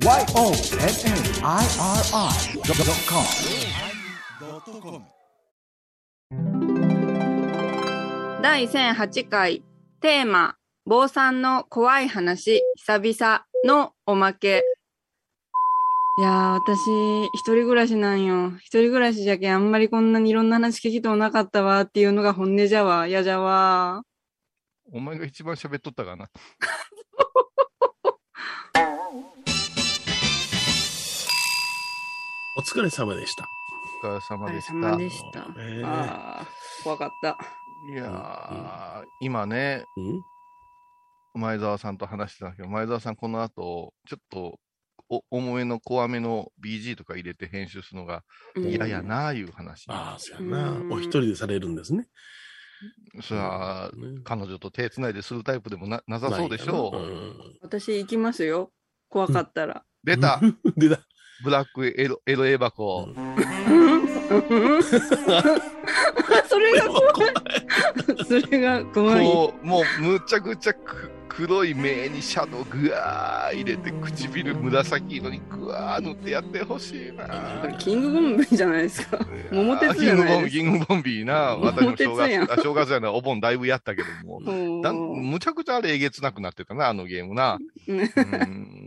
YONNIRI.com 第1008回テーマ坊さんの怖い話久々のおまけいやー、私、一人暮らしなんよ。一人暮らしじゃけん、あんまりこんなにいろんな話聞きとうなかったわっていうのが本音じゃわ。やじゃわ。お前が一番喋っとったかな。お疲れ様でした。お疲れ様でした。様でした。えーあー、怖かった。いやー、今ね、うん？前澤さんと話してたんだけど、前澤さんこの後、ちょっと、お重めの怖めの BG とか入れて編集するのがうん嫌やなあいう話。ああ、そうやなう。んお一人でされるんですね。そりゃ、ね彼女と手つないでするタイプでもななさそうでしょう。う。私行きますよ。怖かったら。出た出た。ブラックエロエロエ箱。うん それが怖い。それが怖い。こう、もうむちゃくちゃく黒い目にシャドウぐわー入れて、唇紫色にぐわー塗ってやってほしいな。キングボンビーじゃないですか。桃鉄じゃないですかキングボンビー、キングボンビーな。桃私も正月、あ正月やな、お盆だいぶやったけども。だむちゃくちゃあれえげつなくなってたな、あのゲームな。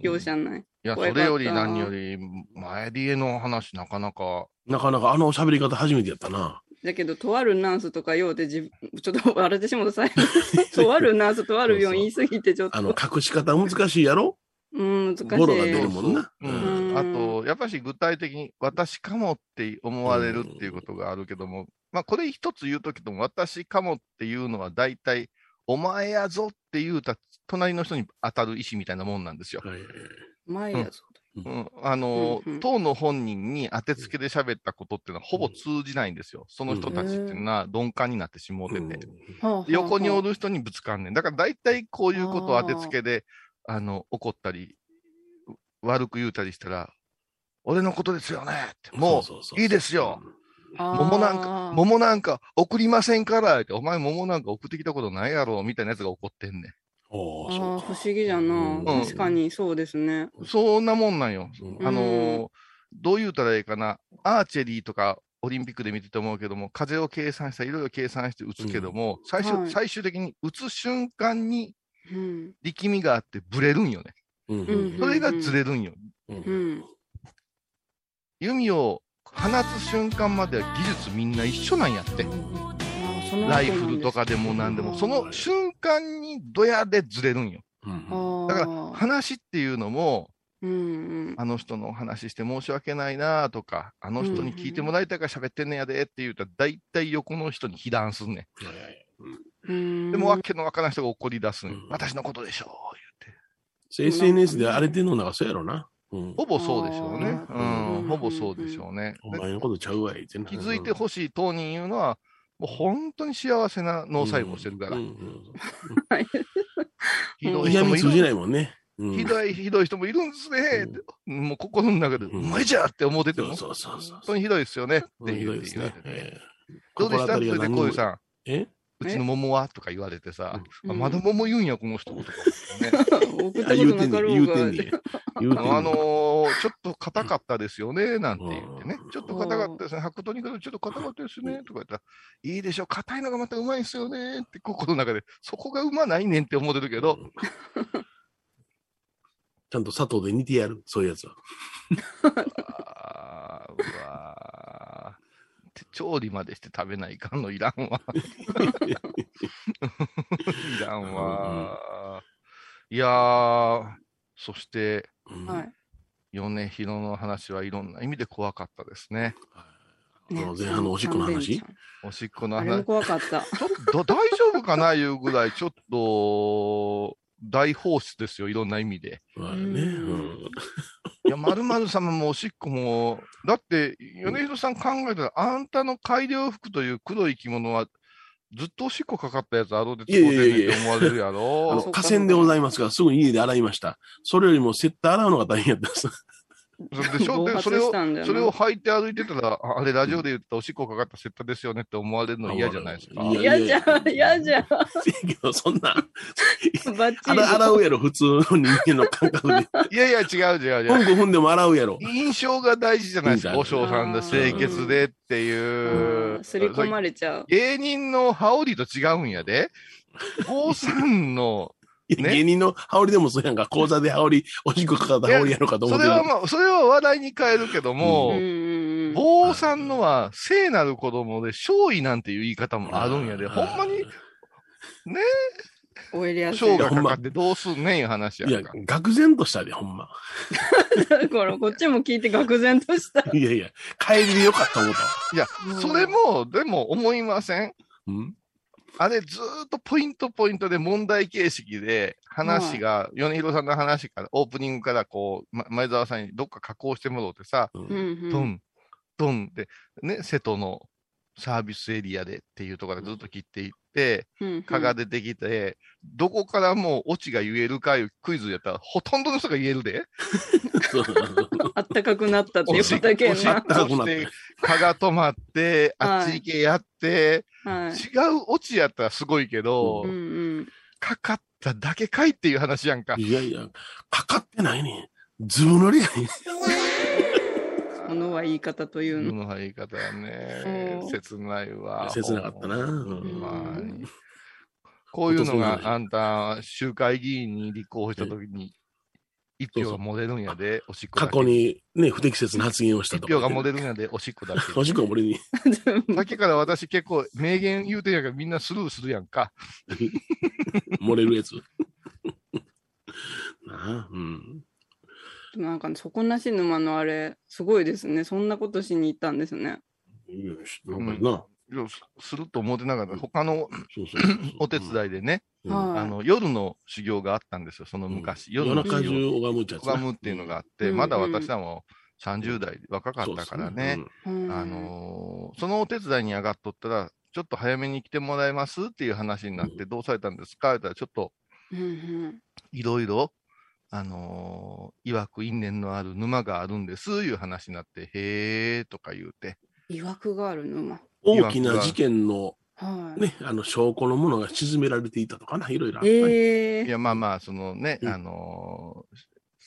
容赦ない。いや、それより何より、前リエの話なかなか、なかなかあの喋り方初めてやったな。だけど、とあるナースとかようで自分、ちょっと笑ってしもたさい。とあるナース、とある病院言い過ぎて、ちょっと。あの、隠し方難しいやろ？うん、難しい。ボロが出るもんな。ううんん、あと、やっぱし具体的に私かもって思われるっていうことがあるけども、まあこれ一つ言うときとも、私かもっていうのは大体、お前やぞって言うた隣の人に当たる意思みたいなもんなんですよ。前やぞ。うん、あの、うんうん。当の本人に当てつけで喋ったことっていうのはほぼ通じないんですよ。その人たちっていうのは鈍感になってしもうてて。横におる人にぶつかんねん。だから大体こういうことを当てつけで、あの、怒ったり、悪く言うたりしたら、俺のことですよねって。もそういいですよ。桃なんか、桃なんか送りませんからって、お前桃なんか送ってきたことないやろ、みたいなやつが怒ってんねおーあーそうか不思議じゃな、うん確かにそうですね。ん。そんなもんなんよ。うんあのーどう言うたらいいかな。アーチェリーとか、オリンピックで見てて思うけども、風を計算したらいろいろ計算して打つけども、最終、はい最終的に打つ瞬間にうん。力みがあってブレるんよね。それがずれるんよ。うんうん。弓を放つ瞬間までは技術みんな一緒なんやって。ライフルとかでも何でも、その瞬間にドヤでずれるんよ。うんだからら話っていうのも、うんうん。あの人のお話して申し訳ないなとか、あの人に聞いてもらいたいから喋ってんねやでって言うたら、大体横の人に被弾すんねん。でも、わけのわからない人が怒り出すんようん私のことでしょそう SNS で荒れてんのなんかそうやろな。うんう。ほぼそうでしょうね。うん、ほぼそうでしょうね。お前のことちゃうわい気づいてほしい当人言うのは、もう本当に幸せな脳細胞してるから。ひどうんい人もいる。もんね。うん。ひどい、ひどい人もいるんですね。もう心の中で、うまいじゃんって思ってても、そうそうそう本当にひどいですよね。ってうんひ言うどうでした？って言って、心当たりが何にもこういうさん、え？うちの桃は？とか言われてさ、まだ桃言うんや、この人。言うてんね言うてんねあのー、ちょっと硬かったですよね、なんて言ってね。う。ん。ちょっと硬かったですね。白桃に比べてちょっと硬かったですね、とか言ったら、いいでしょ、硬いのがまたうまいんですよね、って心の中で、そこがうまないねんって思ってるけど、ちゃんと砂糖で煮てやる、そういうやつは。あーうわー。調理までして食べないかんのいらんわ。いらんわ。いやー、そして、うんはい。米広の話はいろんな意味で怖かったですね。あの前半のおしっこの話？おしっこのあれも話。怖かった。ちょっと大丈夫かないうぐらい、ちょっと、大放出ですよ、いろんな意味で。まあね。うんいや、まるまる様もおしっこも、だって、米広さん考えたら、あんたの改良服という黒い着物は、ずっとおしっこかかったやつあろうで使うてんって思われるやあろの、そっか河川でございますから、すぐ家で洗いました。それよりも、セッター洗うのが大変やったんです。それでしょ それをそれを履いて歩いてたら、ああれラジオで言ったおしっこかかったセットですよねって思われるの嫌じゃないですか。いや嫌じゃん、嫌じゃん。せやけど、そんな、バッチリ。洗洗うやろ、普通の人間の感覚で。いやいや、違う違う違う。うんこ踏んでも洗うやろ。印象が大事じゃないですか。いいお尚さんで清潔でっていう。すり込まれちゃう。芸人の羽織と違うんやで。坊さんの、芸人の羽織でもそうやんか、講座で羽織、おしっこかかった羽織やろうかと思ってるそれはまあ、それは話題に変えるけども。坊さんのは聖なる子供で勝利なんていう言い方もあるんやで、ほんまにおいりやすい。賞がかかってどうすんねんいう話やいや愕然としたで、ほんま。だから、こっちも聞いて愕然とした。いやいや、帰りでよかった思ったわ。いや、それも、でも思いません？うんあれずーっとポイントポイントで問題形式で話が、米広さんの話から、オープニングからこう、ま前澤さんにどっか加工してもらってさ、うん。ン、ドンで、ね、瀬戸のサービスエリアでっていうところでずっと切っていって、蚊が出てきて、どこからもうオチが言えるかいうクイズやったら、ほとんどの人が言えるで。あったかくなったっていうことだけやな。あったかくなってそして蚊が止まって、あっち行けやって、はい。違うオチやったらすごいけど、うんうん。かかっただけかいっていう話やんか。いやいや、かかってないね。ずぶ塗りやね。そ のは言い方というその。の言い方やねう。ん切ないわ。切なかったな。ほうんこういうのがあんた、州会議員に立候補したときに、一票が漏れるんやで、おしっこだけ。過去にね、不適切な発言をしたとか。一票が漏れるんやで、おしっこだけ。おしっこも俺に。さっきから私結構名言言うてんやからみんなスルーするやんか。漏れるやつ。なあ、うん。なんか、底なし沼のあれ、すごいですね。そんなことしに行ったんですね。いやなんかな。いやすすると思ってなかった。他のそうそうそうお手伝いでね、うんはいあの、夜の修行があったんですよ、その昔。夜の夜中中修行。拝むっちゃつな拝むっていうのがあって、うんまだ私はもう30代で若かったからね。うんあ、のーそのお手伝いに上がっとったら、ちょっと早めに来てもらえますっていう話になって、どうされたんですか？って言ったら、ちょっとうんうんいろいろ、あのー、曰く因縁のある沼があるんです、いう話になって、へーとか言うて。いわくがある沼。大きな事件のはい。ね、あの証拠のものが沈められていたとかな、いろいろあったね。ええいや、まあまあ、そのね、うんあのー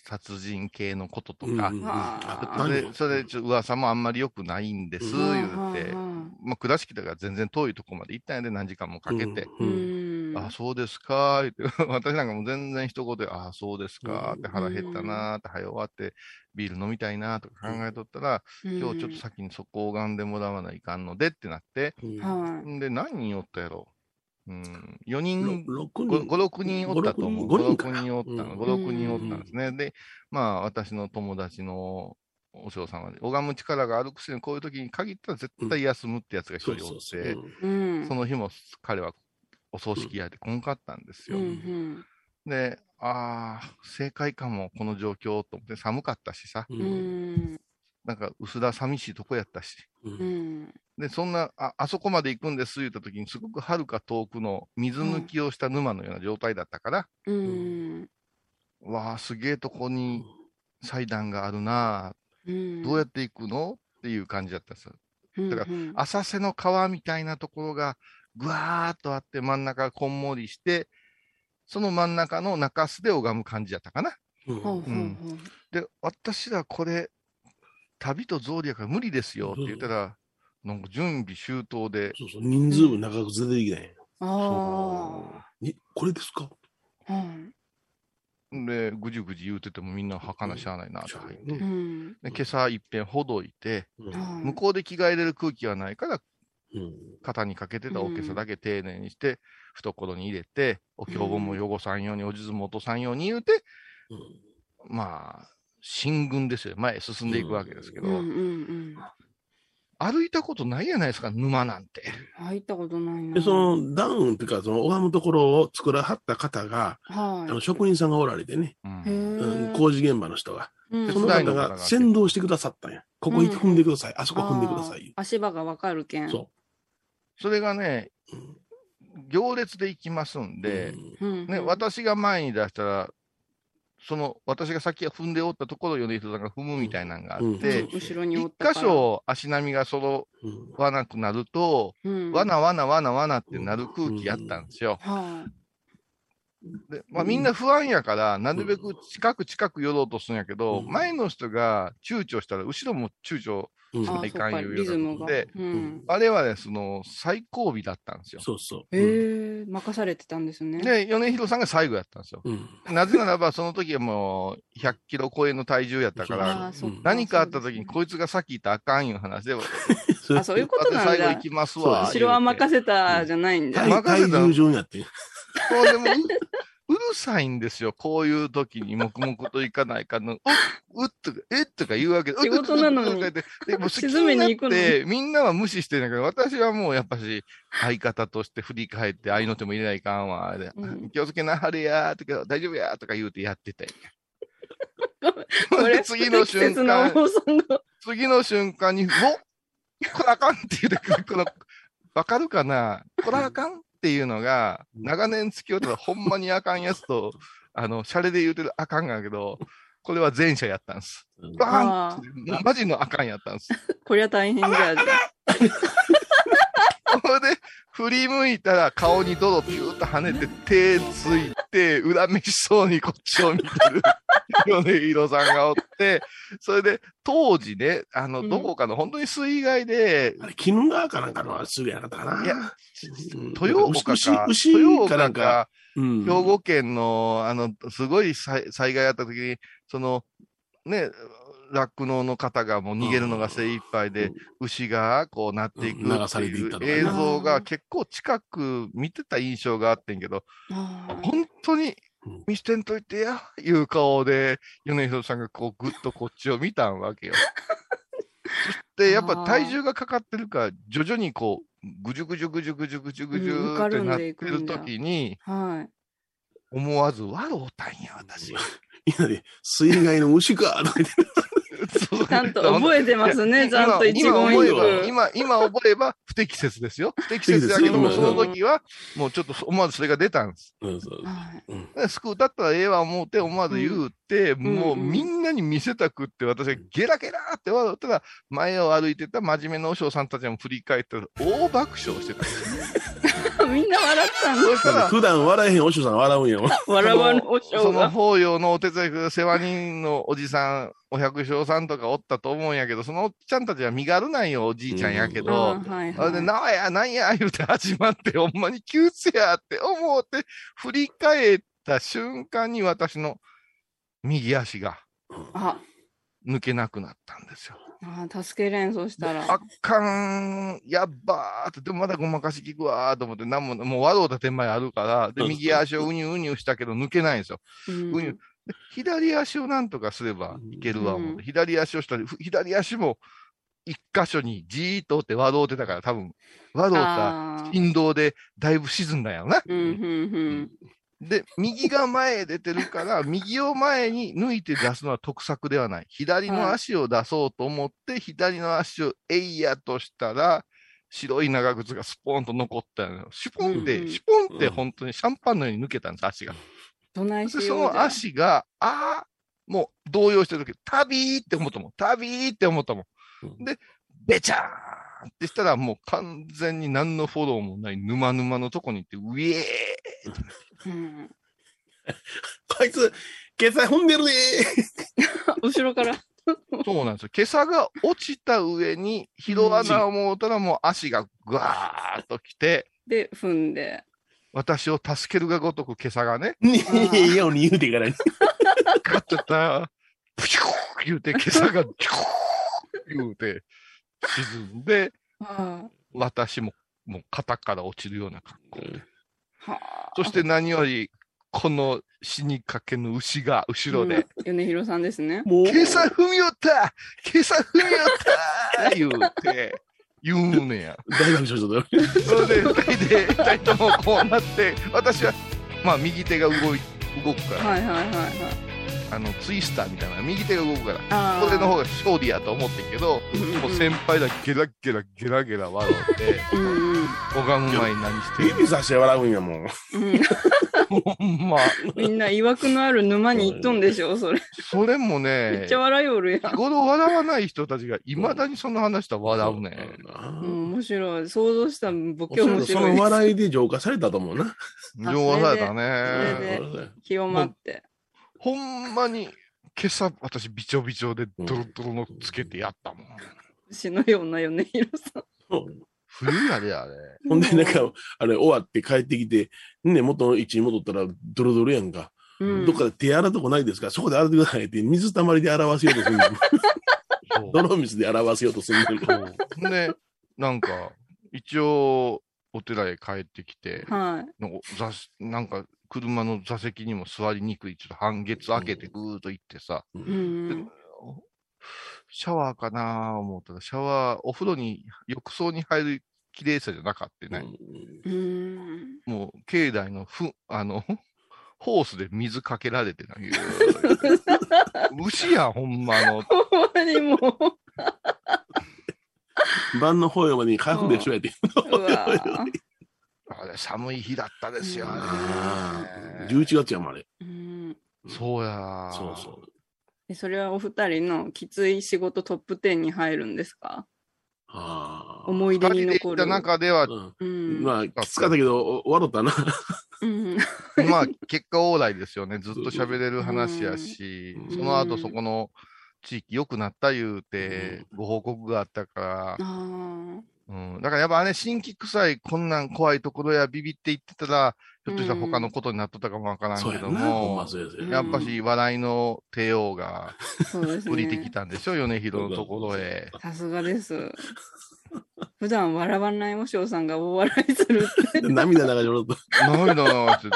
殺人系のこととうんか、うんうんあそれそれ噂もあんまり良くないんです、うん言うて、はまあ、倉敷だから全然遠いとこまで行ったんやで、何時間もかけて。うんうん。あ、そうですか、言って、私なんかもう全然一言で、あ、そうですか、って腹減ったな、って、早終わって、ビール飲みたいな、とか考えとったら、今日ちょっと先にそこを拝んでもらわないかんのでってなって、で、何人おったやろうん、4人、ろ六5、人6人おったと思う。5 5、人か6な人おったの。うん5、6人おったんですね。で、まあ、私の友達のお嬢さんは、拝む力があるくせに、こういう時に限ったら絶対休むってやつが一人おっ。て、うん。その日も彼はお葬式やで来んかったんですうよ。んで、ああ、正解かも、この状況と思って、寒かったしさ、ううん。うんん。なんか薄ら寂しいとこやったし。ううんん。で、そんな、あ、あそこまで行くんです言った時に、すごく遥か遠くの水抜きをした沼のような状態だったから、うん。わあ、すげえとこに祭壇があるな。どうやって行くの？っていう感じだったんですよ。うんだか浅瀬の川みたいなところがぐわーっとあって真ん中がこんもりして、その真ん中の中州で拝む感じだったかな。で、私らこれ、旅と草履やから無理ですよって言ったら、なんか準備周到で、そうそう、人数分長く出てきたんや。あにこれですか？あ。うん。で、ぐじゅぐじ言うててもみんな儚しゃあないなって入って。ううん。で今朝いっぺんほどいて、うんうん向こうで着替えれる空気はないから、うん肩にかけてたおけさだけ丁寧にして、懐に入れて、お経本も汚さんように、お地図も落とさんように言うて、うんまあ、進軍ですよ。前へ進んでいくわけですけど、うんうんうん。歩いたことないやないですか、沼なんて。入ったことないな。で、そのダウンっていうか、その拝むところを作らはった方が、あはの職人さんがおられてね、うん。工事現場の人が、うんその方がが先導してくださったんや。ここ踏んでください、あそこ踏んでください。足場がわかるけん。そそれがね、行列で行きますんで、うん。ね、私が前に出したら、その、私が先踏んでおったところを米人さんが踏むみたいなのがあうん。って、後ろにお一。箇所足並みが揃うんわなくなると、うん、わなわなわなわなってなる空気やったんですよ。はで、まあみんな不安やから、なるべく近く近く寄ろうとするんやけど、うん。前の人が躊躇したら、後ろも躊躇うんい。ああ、いそっか、かんいうようなリズムが。でうん。我々、その、最後尾だったんですよ。そうそう。へえ、任されてたんですね。で、米広さんが最後やったんですよ。うん。なぜならば、その時はもう、100キロ超えの体重やったかあら何かあった時に、こいつが先行ったらあかんいう話で、あ、そういうことなんだ最後行。きますわ。後ろは任せたじゃないんだ。体任せた体重上になって。そうでもう、うるさいんですよ。こういう時に黙々と行かないかの、うっ、うっとか、えっとか言うわけで。仕事なのにでも、沈めに行くのみんなは無視してるんだけど、私はもうやっぱし、相方として振り返って、愛の手も入れないかんわ。でうん 気をつけなはれやーとか、大丈夫やーとか言うてやってて。これ、次の瞬間。次の瞬間に、おこれあかんって言うて、この、わかるかな？これあかん？っていうのが、長年付き合うたらほんまにあかんやつと、あの、シャレで言うてるあかんがやけど、これは前者やったんです。うんバーンあっマジのあかんやったんです。こりゃ大変じゃ。それ で、振り向いたら顔に泥ピューッと跳ねて、手ついて、恨めしそうにこっちを見てる米広さんがおって、それで、当時ね、あの、うん。どこかの本当に水害で、あれ、鬼怒川かなんかのすぐやなかったかな？いやうん。豊岡か、牛豊牛かなんか、兵庫県の、あの、すごい災災害あった時に、その、ね、酪農の方がもう逃げるのが精一杯で、牛がこうなっていくってされていう映像が結構近く見てた印象があってんけど、本当にうん。見してんといてや、いう顔で、米広さんがこうぐっとこっちを見たんわけよ。そしてやっぱ体重がかかってるから、徐々にこう、ぐじゅぐじゅぐじゅぐじゅぐじゅぐじゅってなってる時に、はい。思わず笑うたんや、私。みん。なで、水害の牛かとか言って、ちゃんと覚えてますね、ちゃんと一今言一句。今、今覚えば不適切ですよ。不適切だけども、その時は、もうちょっと思わずそれが出たんです。うんそうだったらええわ思うて、思わず言うて、もうみんなに見せたくって、私がゲラゲラって笑ったら、前を歩いてた真面目な和尚さんたちも振り返ったら、大爆笑してたんですよ。みんな笑ったんだ。そしたら、普段笑えへんお師匠さん笑うんやもん。笑わぬおその。法要のお手伝いく世話人のおじさん、お百姓さんとかおったと思うんやけど、そのおっちゃんたちは身軽なんよ、おじいちゃんやけあど、ーはいあれで、はい。なや、なんや、言うて始まって、ほんまに急せやって思って、振り返った瞬間に私の右足があ、抜けなくなったんですよ。あー助けれん、そしたら。あかん、やっばーって、でもまだごまかし聞くわーと思って、なんも、もう笑うた手前あるから、で、右足をうにゅうにゅしたけど抜けないんですよ。うん。うにゅで左足をなんとかすればいけるわ、思って。うん左足をしたり、ふ左足も一箇所にじーっとおって笑うてたから、多分、笑うたあー。振動でだいぶ沈んだんやろな。うん、うん、で、右が前へ出てるから、右を前に抜いて出すのは得策ではない。左の足を出そうと思って、左の足をえいやとしたら、白い長靴がスポーンと残ったのよ。シュポンって、うんうんシュポンってうん本当にシャンパンのように抜けたんです、足が。どないしその足が、ああ、もう動揺してる時、タビーって思ったもん。タビーって思ったもんで、べちゃーってしたら、もう完全に何のフォローもない沼沼のとこに行って、ウィエーうん。こいつ、今朝踏ん。でるね後ろから。そうなん。ですよ。今朝が落ちた上に、拾わな思うたらもう足がぐわーっと来て、で、踏ん。で。私を助けるがごとく今朝がね、ねえ、いや、に言うてからに。ガッとった、プシュー言うて、今朝が、ピュー言うて、沈んで、は私も、もう肩から落ちるような格好で。そして何より、この死にかけの牛が後ろで、うん米広さんですね。もう、今朝踏み寄った今朝踏み寄った言うて、言うねや。大爆笑しとった。それで、二人で、二人ともこうなって、私は、まあ、右手が動い、動くから、はいはいはいはい。あの、ツイスターみたいな、右手が動くから、これの方が勝利やと思ってんけど、うんうんうんもう先輩だゲラゲラゲラゲラ笑って、うんうん。拝む前に何してる指さして笑うんやもん。う んほんま。みんな曰くのある沼に行っとんでしょ、それ。それもめねっちゃ、笑いおるやん。日頃笑わない人たちがいまだにその話したら笑うね。うん、面白い。想像したボケ面そ白いです。の笑いで浄化されたと思うな。情報されたそれね。で清まって。ほんまに、今朝私びちょびちょでドロドロのつけてやったもん。死のような米広さん。冬やで、あれ。ほんで、なんか、あれ、終わって帰ってきて、ね、元の位置に戻ったら、ドロドロやんか。うんどっかで手洗うとこないですか？そこで洗ってくださいって、水たまりで洗わせようとするの。そう泥水で洗わせようとするの。そうで、なんか、一応、お寺へ帰ってきて、はい。なんか座なんか車の座席にも座りにくい、ちょっと半月開けてぐーっと行ってさ、うん。シャワーかなー思ったら、シャワー、お風呂に、浴槽に入る綺麗さじゃなかったね。うん。もう、境内のふ、あの、ホースで水かけられてな、ぎゅー牛やん、ほんまの。ほんまにもう、晩の方までに回復でしょやて。うわあれ、寒い日だったですよ、ああれ。11月やもん、あれ。うん。そうや。そうそう。えそれはお二人のきつい仕事トップ10に入るんですか？ああ。思い出二人で行ったに残る。中では。まあ、きつかったけど、お笑ったな。うん。まあ、結果オーライですよね。ずっと喋れる話やしうん、その後そこの地域良くなった言うて、ご報告があったからあ、あ。うん。だからやっぱね、新規臭い、こんなん怖いところやビビって言ってたら、ひょっとしたら他のことになっとったかもわからんけどもうんや。やっぱし笑いの帝王が降りてきね。たんでしょ、米広のところへ。さすがです。普段笑わないお嬢さんが大笑いするって、涙流れろと。涙流して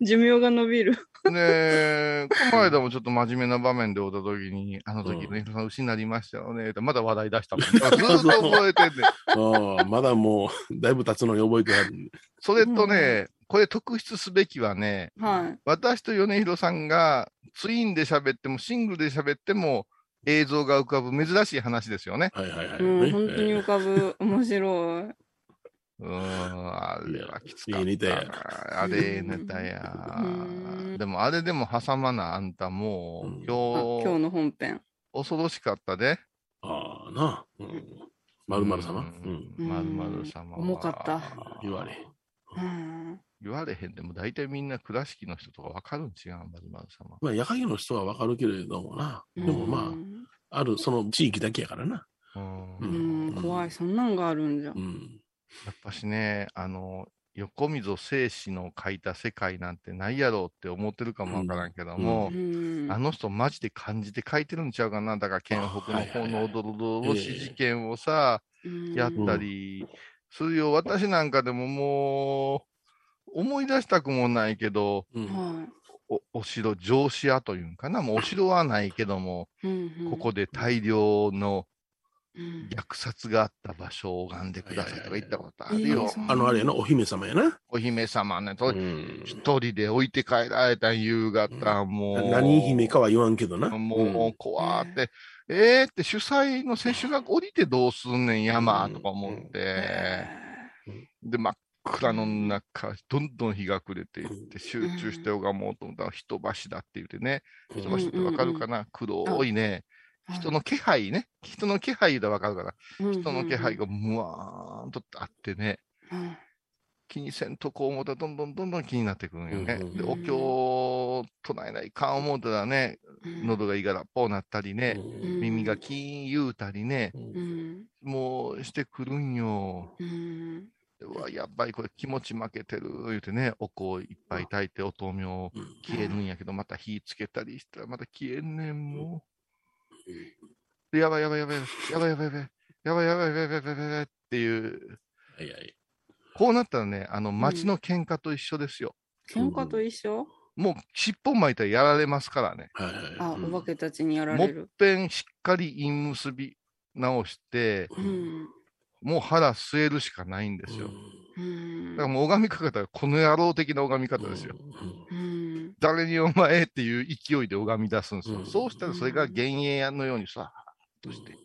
寿命が伸びる。ねえ、この間もちょっと真面目な場面でおったときに、あの時ね、さん牛になりましたよね、ってまだ話題出したもん。ずーっと覚えてんねん。ああ、まだもう、だいぶ経つのに覚えてある。それとね、これ特筆すべきはね、はい。私と米広さんがツインで喋っても、シングルで喋っても、映像が浮かぶ珍しい話ですよね。はいはいはい。うん、ね本当に浮かぶ。面白い。うーん、あれはきつかったあれネタやうん。でもあれでも挟まなあんたもう、うんあ今日、今日の本編。恐ろしかったで。ああ、なあ。うん。まるまる様？ううんん。まるまる様は。重かった言われ。うん。言われへんでも大体みんな倉敷の人とかわかるん違う、まるまる様。まあ、矢影の人はわかるけれどもな。でもまうんあ、ある、その地域だけやからな。うんうん、怖い。そんなんがあるんじゃ。うん。やっぱしね、あの、横溝正史の書いた世界なんてないやろうって思ってるかもわからんけども、うん。あの人マジで漢字で書いてるんちゃうかな。だから県北の方のおどろどろし事件をさ、うんやったりするよ。私なんかでももう、思い出したくもないけど、うん。はおお城、城市屋というんかな。もうお城はないけども、い。うんうんここで大量のうん虐殺があった場所を拝んでくださいとか言ったことあるよあの、あれやな、お姫様やな。お姫様ね、うとん。一人で置いて帰られた夕方、もう。何姫かは言わんけどな。もう、怖って、えーって主催の選手が降りてどうすんねん、山とか思って。へで、真っ暗の中、どんどん日が暮れていって、集中して拝もうと思ったら、人橋だって言ってね。うん。人橋ってわかるかな？黒いね、ー人の気配ね。人の気配でわかるから。うん人の気配がむわーんとあってね。うん気にせんとこう思ったらどんどんどんどん気になってくるんよね。うんで、お経を唱えないかん思うたらね、うん。喉がいがらっぽうなったりね、うん。耳がキーン言うたりね、うん。もうしてくるんよ。うわ、やっぱりこれ気持ち負けてる、言うてね、お香いっぱい炊いてお豆苗消えるんやけど、また火つけたりしたらまた消えんねん、もう。でやばいやばいやばい、やばいやばいやばい、やばいやばいやばいやばいやばいやばいっていう、はいはい。こうなったらね、あの、町の喧嘩と一緒ですよ。喧嘩と一緒もう尻尾巻いたらやられますからね。あ、お化けたちにやらもっれる。ぺんしっかり陰結び直して、うん。もう腹据えるしかないんですよ。うんだからもう拝み方がこの野郎的な拝み方ですよ。うん。誰にお前っていう勢いで拝み出すんですよ。うんそうしたらそれが幻影のようにさ、ーっとして、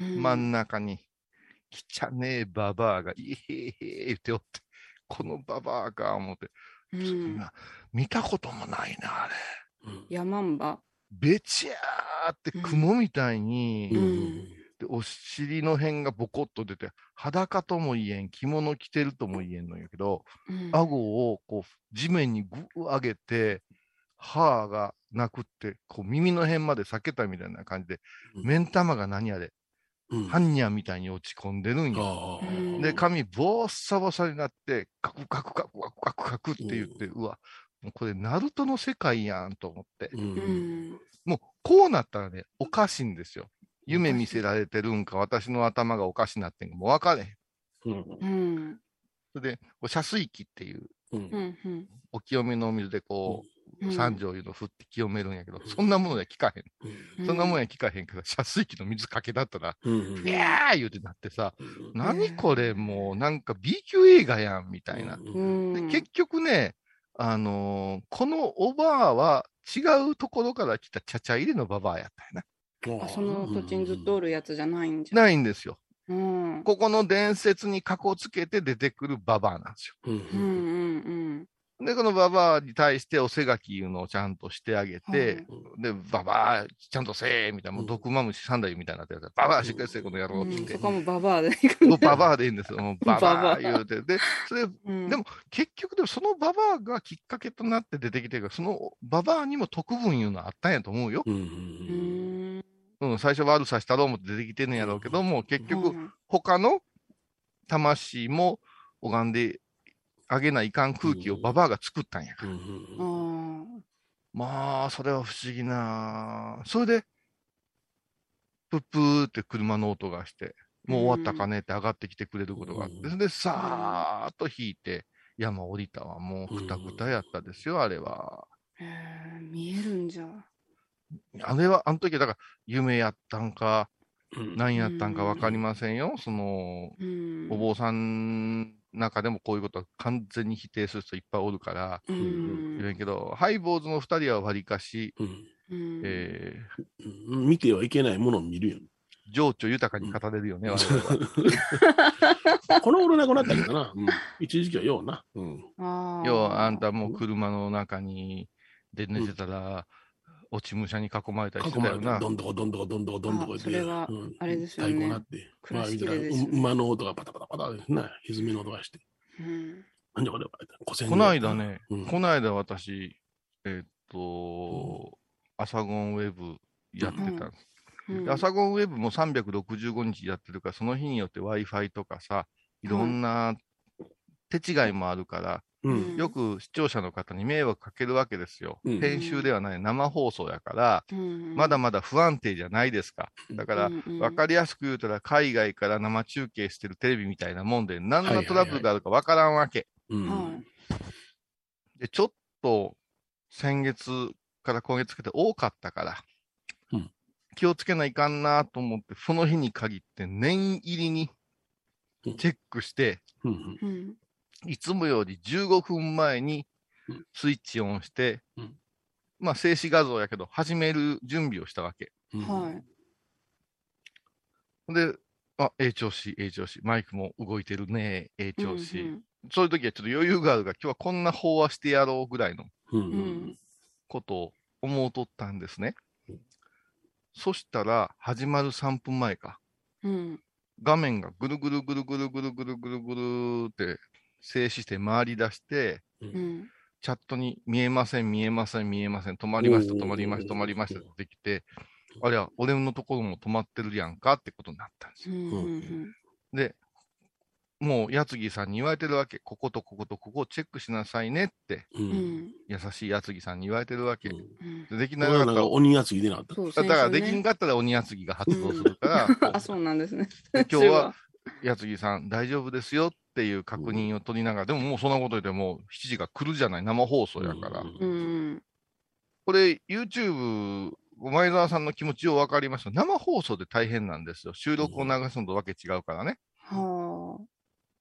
うん真ん中に、きちゃねえババアが、いへへへ言っておって、このババアか、思って、うんな見たこともないな、あれ。うんヤマンバ。べちゃーって雲みたいに、うんでお尻の辺がボコッと出て、裸とも言えん、着物着てるとも言えんのやけど、うん。顎をこう地面にぐー上げて、歯がなくって、こう耳の辺まで裂けたみたいな感じで、うん。目ん玉が何あれ、うん。ハンニャみたいに落ち込んでるんよ。ああ。うん。で、髪ボッサボサになって、カクカクカクカクカクカクって言って、うわ、もうこれナルトの世界やんと思って。もうこうなったらね、おかしいんですよ。夢見せられてるんか、私の頭がおかしなってんか、もう分かれへん。うんうん。それで、こう遮水器っていう、うんうん。うん。お清めのお水でこう、うん三条湯の振って清めるんやけど、そんなものでは効かへん。そんなもんや効かへんけど、遮水器の水かけだったら、うんいやー言うてなってさ、何これもうなんか B 級映画やんみたいな。うん。で結局ね、あのーこのおばあは違うところから来たちゃちゃ入れのババアやったよな。あその土地にずっとおるやつじゃないんじゃ。ないんですよ。うん。ここの伝説に過去つけて出てくるババアなんですうんうんうんよ。で、このババアに対しておせがきいうのをちゃんとしてあげて、で、ババア、ちゃんとせえみたいな、もう毒マムシ三代みたいになってるやつババアしっかりせえ、この野うん。うん。郎って言ってそ。こもババアで。もうババアでいいんですよ。もうババア言うて。で、それ、うんでも、結局でもそのババアがきっかけとなって出てきてるから、そのババアにも特分いうのはあったんやと思うよ。うんうん。うん、最初悪さしたろう思って出てきてんねやろうけども、結局、うん他の魂も拝んであげないかん空気をババアが作ったんやから。あまあ、それは不思議なそれで、プップーって車の音がして、もう終わったかねって上がってきてくれることがあって、うんそれでさーっと引いて、山降りたわ。もうくたくたやったですよ、あれは。あ。へえ見えるんじゃ。あれは、あの時はだから、夢やったんか、うん何やったんかわかりませんよ。その、うん。お坊さん中でもこういうことは完全に否定する人いっぱいおるから、うん。言えんけど、ハイボーズの二人はわりかし、うんうん。えうん見てはいけないものを見るよ。ー、情緒豊かに語れるよね、我々は。この頃なくなったけどな。うん一時期はような。うんああ。要は、あんたもう車の中にで寝てたら、落ち武者に囲まれたりし囲まれて、てたよな。どんどこどんどこどんどこどんどこあそれはうんあれですよね太鼓なって。馬の音がパタパタパタですね。歪みの音がして。うん。なんじゃこれは。古戦この間ね、うんこの間私、えーっと、アサゴンウェブやってたんです。うんでアサゴンウェブも365日やってるから、その日によって Wi-Fi とかさ、いろんな手違いもあるから、うん。よく視聴者の方に迷惑かけるわけですよ。うん編集ではない生放送やから、うんまだまだ不安定じゃないですか。だから、わかりやすく言うたら、海外から生中継してるテレビみたいなもんで、何のトラブルがあるかわからんわけ。で、ちょっと、先月から今月かけて多かったから、うん気をつけないかんなと思って、その日に限って念入りにチェックして、うんうん。いつもより15分前にうんスイッチオンして、うんまあ静止画像やけど、始める準備をしたわけ。うんはい。で、あ、ええ調子、ええ調子、マイクも動いてるね、ええ調子。うんそういう時はちょっと余裕があるから、今日はこんな法話してやろうぐらいのうんうんうんことを思うとったんですねうん。そしたら、始まる3分前か。うん。画面がぐるぐるぐるぐるぐるぐるぐるぐるって静止して回り出して、うん。チャットに見えません、見えません、見えません、止まりました、止まりました、止まりましたってできて、あれは俺のところも止まってるやんかってことになったんですよ。で、もう、やつぎさんに言われてるわけ。こことこことここをチェックしなさいねって、ううんん。優しいやつぎさんに言われてるわけ。うんうん。でできだからなんかったら、鬼やついでなかった。そうだからできんんかったら鬼やつぎが発動するから、あ、そうなんですね。で今日は、やつぎさん大丈夫ですよっていう確認を取りながら、でももうそんなこと言っても7時が来るじゃない、生放送やから。うんうん。これ YouTube、前澤さんの気持ちを分かりました。生放送で大変なんですよ。収録を流すのとわけ違うからね。は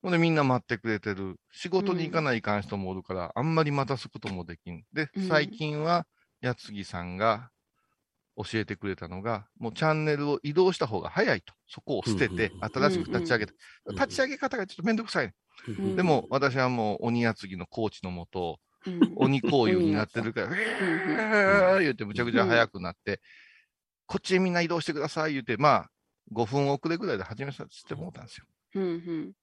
ほんでみんな待ってくれてる。仕事に行かないかん人もおるから、あんまり待たすこともできん。でうん、最近は、やつぎさんが教えてくれたのが、もうチャンネルを移動した方が早いと。そこを捨ててうん、新しく立ち上げて。うん立ち上げ方がちょっとめんどくさい。うんでも、私はもう鬼やつぎのコーチのもと、うん鬼行為になってるから、えー言ってむちゃくちゃ速くなって、こっちへみんな移動してください言って、まあ、5分遅れぐらいで始めさせてもらったんですよ。うんうん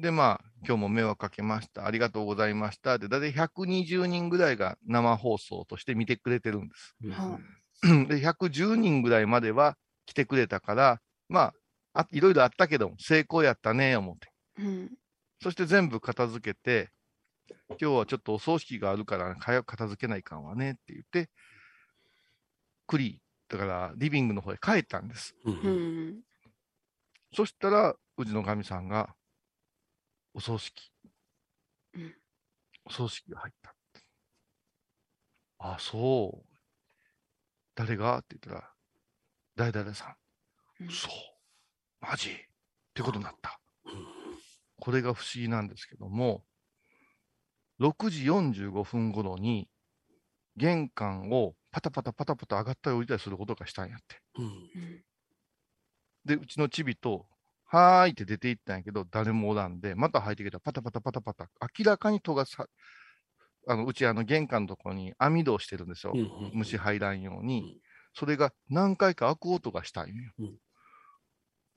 で、まあ、今日も迷惑かけました。ありがとうございました。で、だいたい120人ぐらいが生放送として見てくれてるんです。は で、110人ぐらいまでは来てくれたから、まあ、あいろいろあったけども、成功やったね、思って。うんそして全部片付けて、今日はちょっとお葬式があるから、早く片付けないかんわねって言って、クリー、だからリビングの方へ帰ったんです。ううんんそしたら、うちのかみさんが、お葬式。うんお葬式が入った。あ、そう。誰が？って言ったら、誰々さん。うんそう。マジ？ってことになった。これが不思議なんですけども、6時45分頃に、玄関をパタパタパタパタ上がったり降りたりすることがしたんやって。で、うちのチビと、はーいって出て行ったんやけど、誰もおらんで、また入ってきたらパタパタパタパタ、明らかに戸がさ、あの、うちあの玄関のところに網戸をしてるんですよ。うん虫入らんように。うんそれが何回か開く音がしたんよ。うん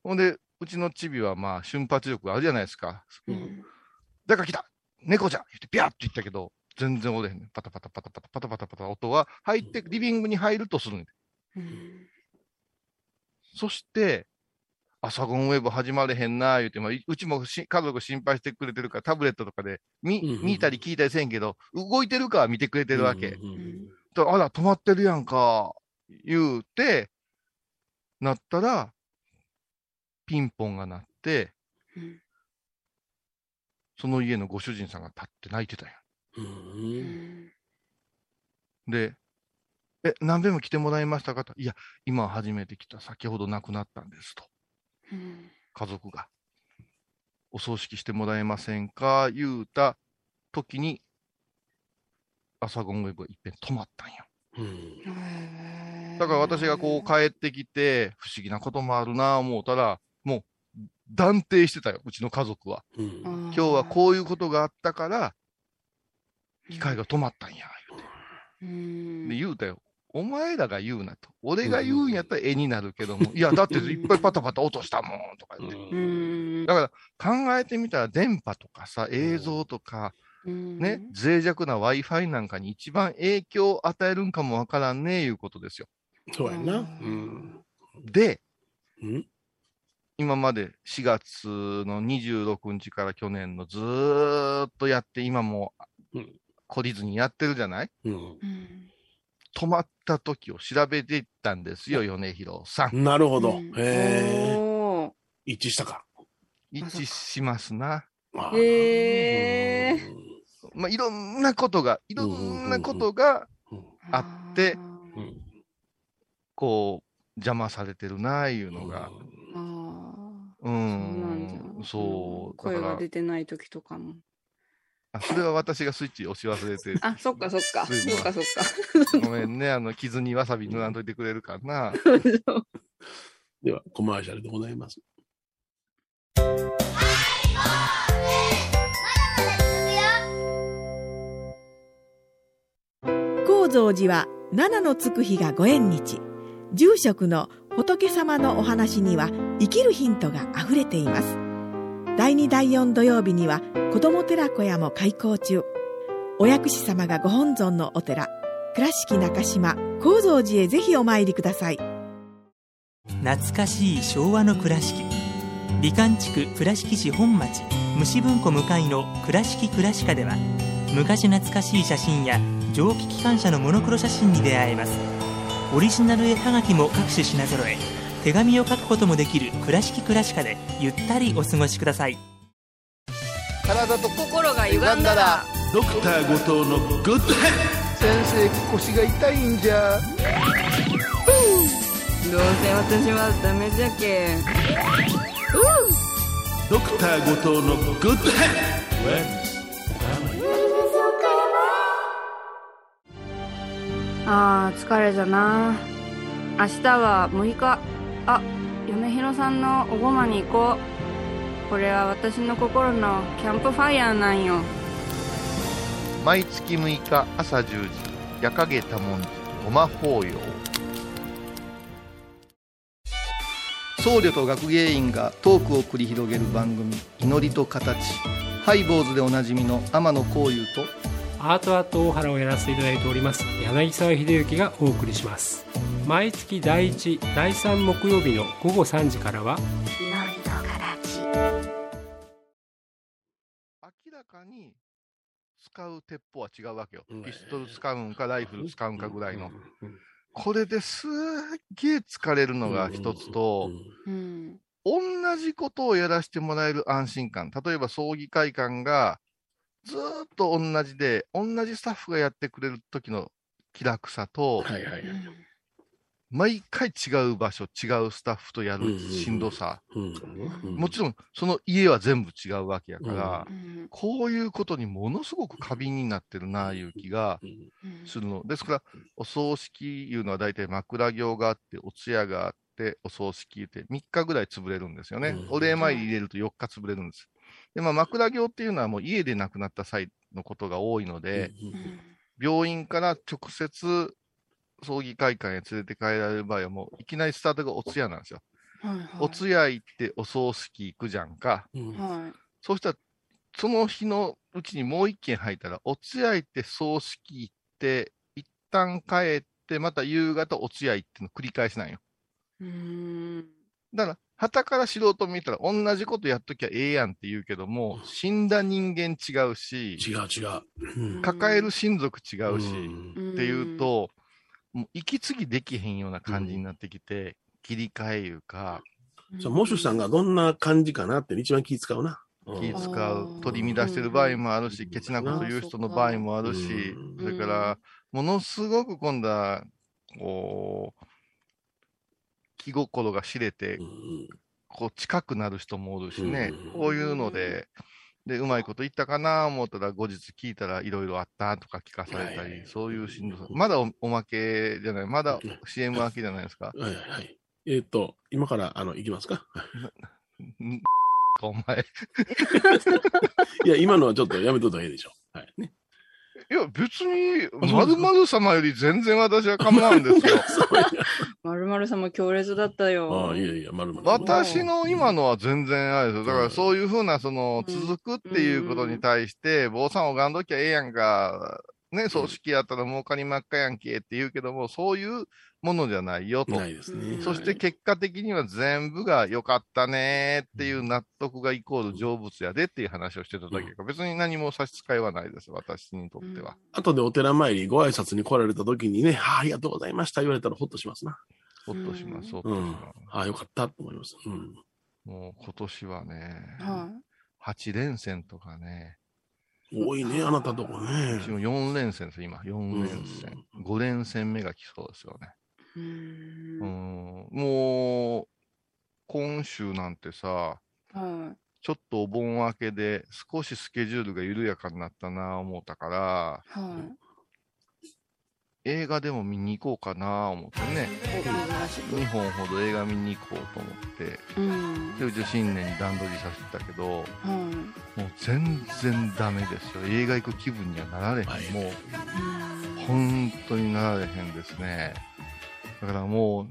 ほんで、うちのチビはまあ瞬発力があるじゃないですか。うん誰か来た猫じゃん言ってビャーって言ったけど、全然おれへんねん。パタパタパタパタパタパタパタ音が入って、リビングに入るとするねん。うんそして、朝ゴンウェブ始まれへんなー言うて、まあ、いうちもし家族心配してくれてるから、タブレットとかで見,、見たり聞いたりせんけど、動いてるかは見てくれてるわけ。とあら、止まってるやんか、言うて、なったら、ピンポンが鳴って、うんその家のご主人さんが立って泣いてたんや。うんうんで、え、何べも来てもらいましたか？と。いや、今初めて来た。先ほど亡くなったんですと。うん家族が。お葬式してもらえませんか？言うた時に、朝ゴンウェブがいっぺん止まったんよ。だから私がこう帰ってきて、不思議なこともあるなぁ思うたら、もう断定してたよ、うちの家族は。うん今日はこういうことがあったから、機械が止まったんや、言ううんて。で、言うたよ。お前らが言うなと。俺が言うんやったら絵になるけども、いや、だっていっぱいパタパタ落としたもん、とか言って。うんだから考えてみたら電波とかさ、映像とか、うんね、脆弱な Wi-Fi なんかに一番影響を与えるんかもわからんね、いうことですよ。そうやな。うん。で、うん。今まで4月の26日から去年のずーっとやって、今もうん。懲りずにやってるじゃない？うん。うん止まった時を調べていったんですよ、米広さん。なるほどうん。へえ。一致したか。一致しますな。あへーまあ、いろんなことが、いろんなことが、うんあってこう、邪魔されてるな、いうのが。あうんそう。だ声が出てない時とかもあそれは私がスイッチ押し忘れて、あそっかそっか。そっかそっか。ごめんね、あの、傷にわさび塗らんといてくれるかな。では、コマーシャルでございます。高蔵寺は七のつく日がご縁日。住職の仏様のお話には生きるヒントがあふれています第2第4土曜日には子ども寺小屋も開校中。お薬師様がご本尊のお寺倉敷中島・高蔵寺へぜひお参りください。懐かしい昭和の倉敷。美観地区倉敷市本町虫文庫向かいの「倉敷倉歯科」では昔懐かしい写真や蒸気機関車のモノクロ写真に出会えます。オリジナル絵はがきも各種品揃え手紙を書くこともできる「倉敷倉歯科」でゆったりお過ごしください。体と心が歪んだらドクター後藤のグッド。ヘッ先生腰が痛いんじゃ。どうせ私はダメじゃけドクター後藤のグッド。ヘッあー疲れじゃな。明日は6日あ嫁ひろさんのおごまに行こう。これは私の心のキャンプファイヤーなんよ。毎月6日朝10時夜影多文字ごま法要僧侶と学芸員がトークを繰り広げる番組「祈りと形」ハイ坊主でおなじみの天野幸雄とアートアート大原をやらせていただいております柳沢秀幸がお送りします毎月第1第3木曜日の午後3時からは明らかに使う鉄砲は違うわけようん。ピストル使うんか、ライフル使うんかぐらいの。うんこれですっげえ疲れるのが一つと、うん。同じことをやらせてもらえる安心感。例えば葬儀会館がずーっと同じで、同じスタッフがやってくれる時の気楽さと、はいはいはい。毎回違う場所、違うスタッフとやるしんどさ。うんもちろん、その家は全部違うわけやから、うんこういうことにものすごく過敏になってるな、いう気がうんするの。ですから、お葬式いうのは大体枕行があって、お通夜があって、お葬式って3日ぐらい潰れるんですよね。うんお礼参り入れると4日潰れるんです。で、まあ、枕行っていうのはもう家で亡くなった際のことが多いので、病院から直接葬儀会館へ連れて帰られる場合はもういきなりスタートがお通夜なんですよ。はいはいお通夜行ってお葬式行くじゃんか。うんはい。そうしたら、その日のうちにもう一件入ったら、お通夜行って葬式行って、一旦帰って、また夕方お通夜行っての繰り返しなんよ。うん。だから、旗から素人見たら同じことやっときゃええやんって言うけども、死んだ人間違うし、違う違う。うん。抱える親族違うし、うん。っていうと、もう息継ぎできへんような感じになってきて、切り替えいうか、じゃあ、モシュさんがどんな感じかなって一番気使うな。うん。気使あう、ー。取り乱してる場合もあるし、うん。ケチなこと言う人の場合もあるしうん、それから、ものすごく今度は、こう、気心が知れてう、んこう近くなる人もおるしねうん、こういうので、で、うまいこと言ったかな思ったら、後日聞いたらいろいろあったとか聞かされたはいはいり、そういうしんどさ。まだおおまけじゃない、まだ CM 明けじゃないですか。はいはいはい。えっと、今から、あの、行きますか？んお前。いや、今のはちょっとやめといた方がいいでしょ。はい。ね。いや、別に、あそうですかまる様より全然私は構わんですよ。まるまるさんも強烈だったよ。ああ、いやいや、まるまる。私の今のは全然あれですよ。だからそういうふうな、その、うん続くっていうことに対して、坊さん拝んどきゃええやんか、ね、葬式やったら儲かりまっかやんけって言うけども、そういうものじゃないよと。ないですね。そして結果的には全部が良かったねっていう納得がイコール成仏やでっていう話をしてただけか、別に何も差し支えはないです、私にとっては。後でお寺参りご挨拶に来られた時にね、はあ、ありがとうございました言われたらほっとしますな。ほっとします、ほっとうん。します。ああ、よかったと思います。うん。もう今年はね、は8連戦とかね、多いね、あなたとこねうち。も4連戦です、今。4連戦。5連戦目が来そうですよね。い。う。うんん。もう、今週なんてさ、はちょっとお盆明けで少しスケジュールが緩やかになったな思ったから、い。はい。映画でも見に行こうかな思ってね。お、珍しく。2本ほど映画見に行こうと思って、うん。で、うち新年に段取りさせてたけど、はい。もう全然ダメですよ。映画行く気分にはなられへん。はいもう、うん本当になられへんですね。だからもう、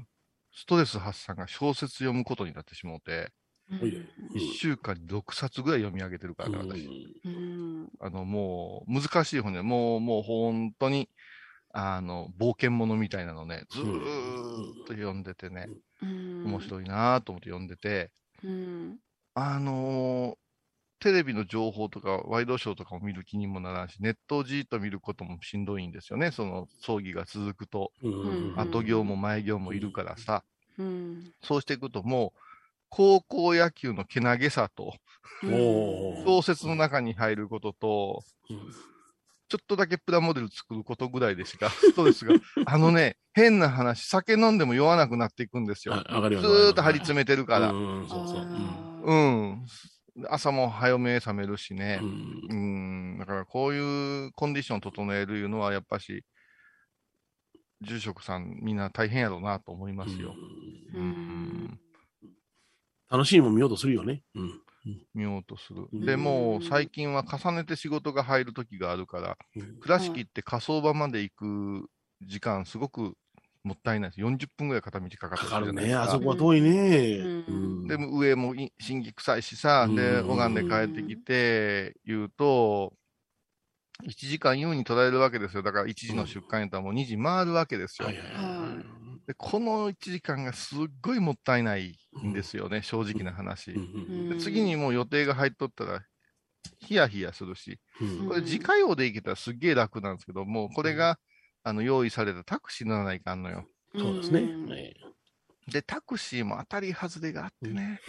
ストレス発散が小説読むことになってしもうて、おいで1週間に6冊ぐらい読み上げてるからね、私。うん。あの、もう、難しい本で、もう、もう本当に、あの、冒険者みたいなのね、ずーっと読んでてね、うん。面白いなと思って読んでて、うん。あのーテレビの情報とか、ワイドショーとかを見る気にもならんし、ネットをじーっと見ることもしんどいんですよね、その葬儀が続くと。うんうん後行も前行もいるからさ。うん。そうしていくともう、高校野球のけなげさと、小説の中に入ることと、うんちょっとだけプラモデル作ることぐらいでしか、ストレスが。あのね、変な話、酒飲んでも酔わなくなっていくんですよ。かりずますーっと張り詰めてるから。うん、そうそう。う。ん。朝も早め覚めるしねう。んうん。だからこういうコンディションを整えるいうのは、やっぱし、住職さんみんな大変やろうなと思いますよ。うんうん。楽しいもん見ようとするよね。うん。見ようとする。うんでもう最近は重ねて仕事が入る時があるから、うん倉敷って火葬場まで行く時間すごくもったいないです。40分ぐらい片道かかってかかるね。じゃないですかあそこは遠いね。うんうんでも上もい審議臭いしさ、で、うん拝んで帰ってきて、言うと、1時間優に捉えるわけですよ。だから1時の出棺やったらもう2時回るわけですよ。はいはいはい。で、この1時間がすっごいもったいないんですよね、正直な話。うんで次にもう予定が入っとったら、ヒヤヒヤするし、うん。これ自家用で行けたらすっげえ楽なんですけども、これが、あの、用意されたタクシー乗らないかんのよ。そうですね。で、タクシーも当たり外れがあってね。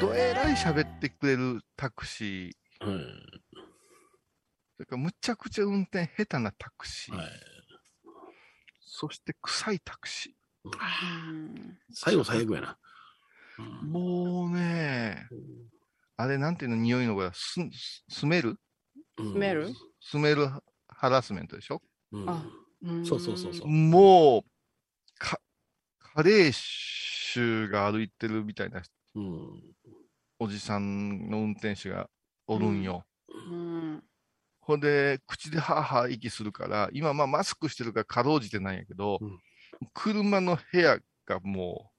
どえらい喋ってくれるタクシー、はい。それからむちゃくちゃ運転下手なタクシー、はいそして臭いタクシうん。最後最悪やな。ー。もうね、あれなんていうの、匂いのがス、スメルうん。スメルスメルハラスメントでしょ？うん。あうん。そうそうそうそう。もう、か、加齢臭が歩いてるみたいなうん。おじさんの運転手がおるんよ。うんほんで、口ではーはー息するから、今まあマスクしてるからかろうじてないんやけど、うん。車の部屋がもう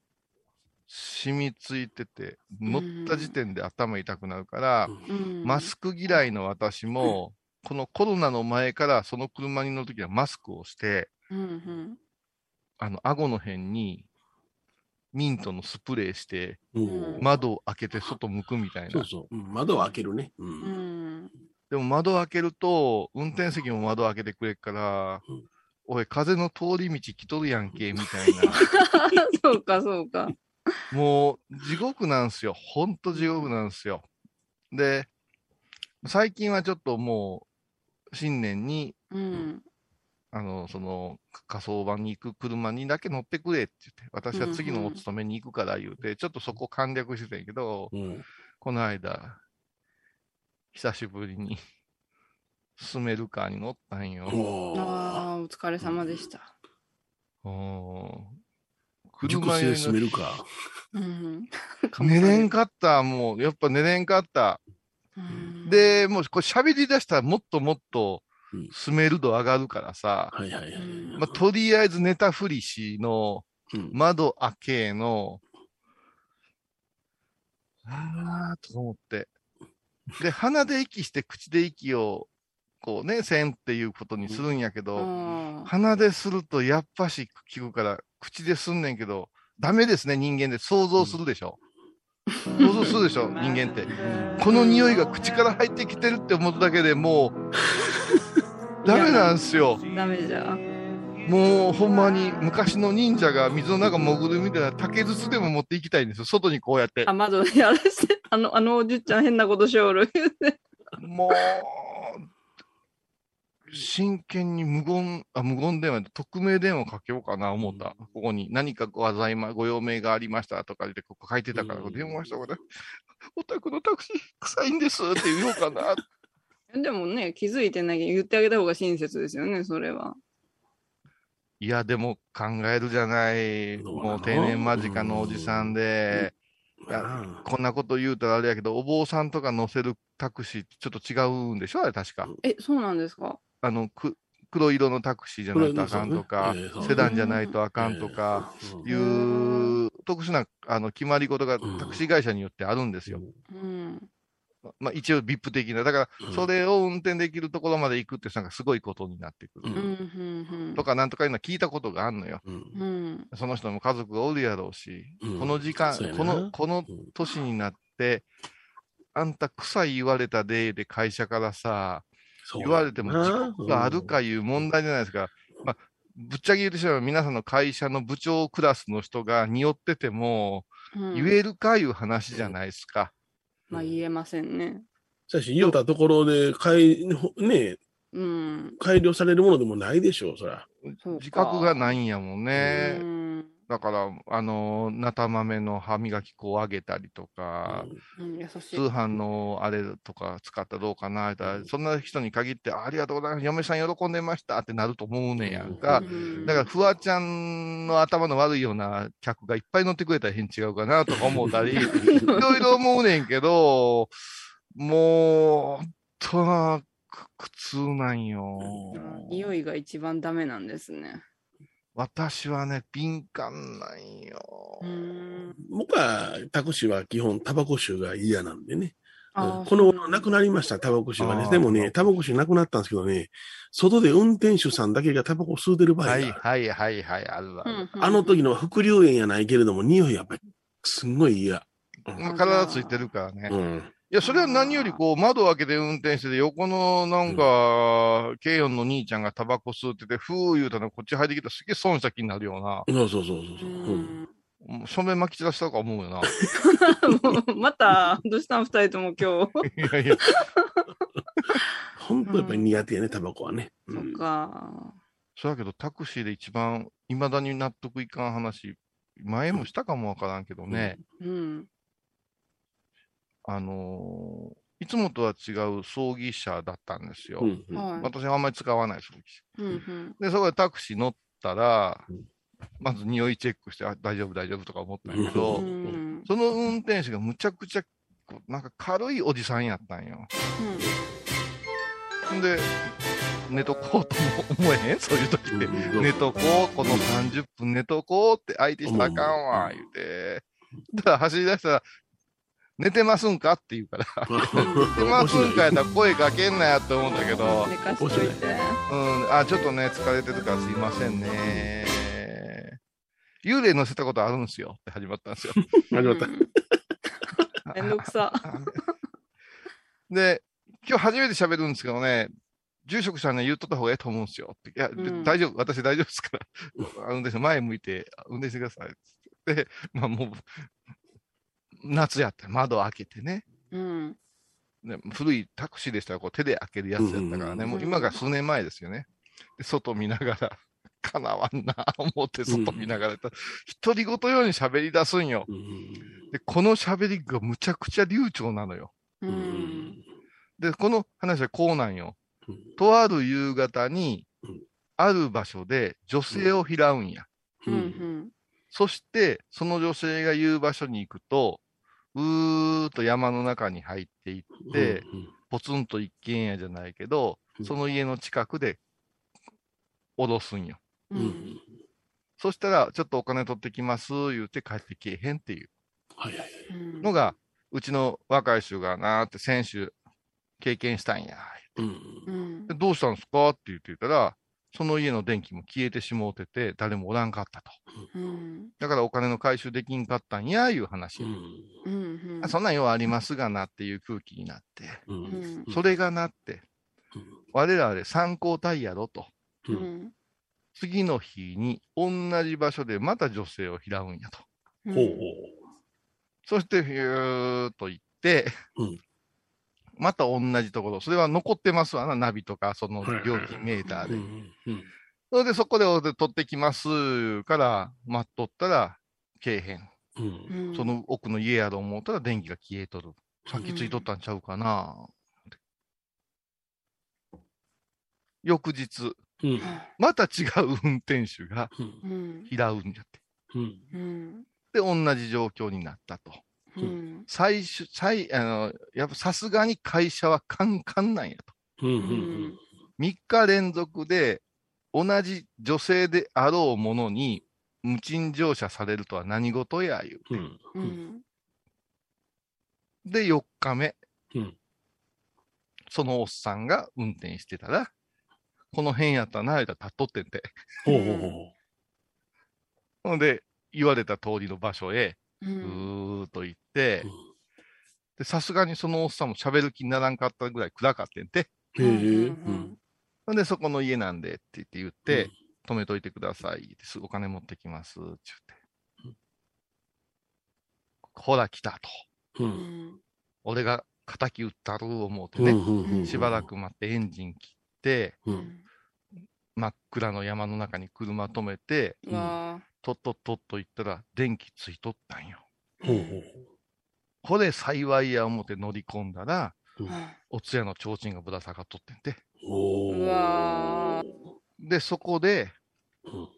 染みついてて、乗った時点で頭痛くなるから、うん。マスク嫌いの私も、このコロナの前からその車に乗るときはマスクをして、うんうん。あの、顎の辺にミントのスプレーして、うん。窓を開けて外向くみたいな。そうそう。うん。窓を開けるね。ううんんでも窓開けると、運転席も窓開けてくれっから、うんおい、風の通り道来とるやんけ、みたいな。そうかそうか。もう、地獄なんすよ。ほんと地獄なんすよ。で、最近はちょっともう、新年に、うんあの、その、火葬場に行く車にだけ乗ってくれって言って、私は次のお勤めに行くから言うて、ちょっとそこ簡略してたんやけど、うんこの間、久しぶりに、スメルカーに乗ったんよ。ああお疲れ様でした。うん熟車成進めにるか。うん寝れんかった、もう、やっぱ寝れんかった。うんで、もうこれ喋り出したらもっともっとうんスメル度上がるからさ、はいはいはい。うんまあ、とりあえず寝たふりしのうん窓開けの、あーと思って。で、鼻で息して口で息を、こうね、せんっていうことにするんやけど、あ鼻でするとやっぱし聞くから、口ですんねんけど、ダメですね、人間で。想像するでしょ。想像するでしょ、人間って。この匂いが口から入ってきてるって思っただけでもう、ダメなんすよ。ーダメじゃ。もうほんまに昔の忍者が水の中潜るみたいな竹筒でも持っていきたいんですよ。外にこうやってあ、。窓でやらして、あの、あのおじゅっちゃん変なことしおる。もう、真剣に無言、あ、無言電話で匿名電話かけようかな思った。ここに何かございま、ご用命がありましたとか言ってここ書いてたから、うん電話したから、お宅のタクシー臭いんですって言おうかな。でもね、気づいてない言ってあげた方が親切ですよね、それは。いや、でも考えるじゃない。もう定年間近のおじさんで、いやあこんなこと言うたらあれやけど、お坊さんとか乗せるタクシーってちょっと違うんでしょ？あれ確か。え、そうなんですか？あの、く黒色のタクシーじゃないとあかんとか、ねええそう。セダンじゃないとあかんとか、う。んいう特殊なあの決まり事がうん。タクシー会社によってあるんですよ。うん。まあ一応 VIP 的な。だから、うんそれを運転できるところまで行くってなんかすごいことになってくる。うん。とかなんとかいうのは聞いたことがあんのよ。うんうん。その人も家族がおるやろうし、うんこの時間この、このうん年になって、あんた臭い言われたでで会社からさ、言われても時刻があるかいう問題じゃないですか。まあ、ぶっちゃけ言ってしまえば皆さんの会社の部長クラスの人が匂ってても、うん言えるかいう話じゃないですか。まあ言えませんね。しかし、言うたところで、改、ね、うん。改良されるものでもないでしょう、そら。自覚がないんやもんね。うん。だから、あのー、なた豆の歯磨き粉をあげたりとか、うん、優し通い。販のあれとか使ったらどうかな、言ったらそんな人に限って、あありがとうございます、嫁さん喜んでましたってなると思うねんやんか。うんだから、フワちゃんの頭の悪いような客がいっぱい乗ってくれたら変違うかなとか思ったり、いろいろ思うねんけど、もう、本当な、く苦痛なんよ。うん匂いが一番ダメなんですね。私はね、敏感なんよ。うん。僕はタクシーは基本タバコ臭が嫌なんでね。この頃なくなりました、タバコ臭がね。でもね、タバコ臭なくなったんですけどね、外で運転手さんだけがタバコ吸うてる場合がある、はいはいはいはい、あるわ。うんあの時の副流煙やないけれども、匂いやっぱりすんごい嫌。うんまあ体ついてるからね。うん。いや、それは何よりこう、窓開けて運転してて、横のなんか、軽音の兄ちゃんがタバコ吸ってて、ふー言うたらこっち入ってきたらすげえ損した気になるよそうそうそうそううそう。うん。正面巻き散らしたか思うよな。また、どうしたん？二人とも今日。いやいや、本当やっぱり苦手やね、タバコはね。うそっんか。そうやけどタクシーで一番、未だに納得いかん話、前もしたかもわからんけどね、うん。あのーいつもとは違う葬儀車だったんですよ。うんうんはい。私はあんまり使わない葬儀車。うんうん。で、そこでタクシー乗ったらうん、まず匂いチェックして、あ、大丈夫大丈夫とか思ったんやけど、うん。その運転手がむちゃくちゃ、こうなんか軽いおじさんやったんよ。んで、寝とこうとも思えへん？そういう時って。うん寝とこう、この30分寝とこうって相手したらあかんわ、言うて。だから走り出したら、寝てますんか？って言うから、寝てますんかやったら声かけんなやって思うんだけど、寝かしといて。うん、あ、ちょっとね、疲れてるからすいませんね。幽霊乗せたことあるんですよって始まったんですよ。始まった。めんどくさ。で、今日初めて喋るんですけどね、住職さんには言っとった方がいいと思うんですよって。いや、うん大丈夫、私大丈夫ですから。あ運転手前向いて、運転してくださいっつって。で、まあもう、夏やって窓開けてね。うん。ね古いタクシーでしたらこう手で開けるやつやったからね、うんもう今が数年前ですよね。で、外見ながら、かなわんな、思って外見ながら独り言ように喋り出すんよ。うんで、この喋りがむちゃくちゃ流暢なのよ。う。うんんで、この話はこうなんよ。うんとある夕方にうん、ある場所で女性を拾うんや。うん。うん。そして、その女性が言う場所に行くと、うーっと山の中に入っていって、ポツンと一軒家じゃないけどう、んその家の近くで降ろすんよ。う。うんんそしたら、ちょっとお金取ってきます、言うて帰ってけえへんっていうはいはい。うんのが、うちの若い衆がなーって先週経験したんや。うんうんで。どうしたんですか？って言って言ったら、その家の電気も消えてしもうてて、誰もおらんかったと。うん。だからお金の回収できんかったんや、いう話。うん。あそんなんようありますがなっていう空気になって。うんうんそれがなって、我々参考体やろと。ううんん。次の日に同じ場所でまた女性を拾うんやと。うんそして、ひゅーっと行って、うんまた同じところ。それは残ってますわな、ナビとか、その料金メーターう。でう。んうんそれでそこで俺取ってきますから、待っとったら、けえへん。うんうんその奥の家やと思ったら電気が消えとる。さっきついとったんちゃうかな。翌日、うんまた違う運転手がうん。拾うんじゃって。うんうん。で、同じ状況になったと。うん。最初、最、あの、やっぱさすがに会社はカンカンなんやと。うんうん3日連続で同じ女性であろうものに無賃乗車されるとは何事や言う。うんううんん。で、4日目、うんそのおっさんが運転してたら、この辺やったらな、言うたら立っとってんて。ほうほうほほんで、言われた通りの場所へ、う。うんーっと行ってさすがにそのおっさんも喋る気にならんかったぐらい暗かってんて。う。へえ。ううんんほんで、そこの家なんでって言って言って、止めといてくださいって、すぐお金持ってきます、って言って。ほら来たと。ううんん。俺が敵撃ったる思うてうんね、うんうんしばらく待ってエンジン切って、うん真っ暗の山の中に車止めて、とっとっとっと行ったら電気ついとったんよ。ほうほうこれ幸いや思って乗り込んだら、うんお通夜の提灯がぶら下がっとってんて。で、そこでうん、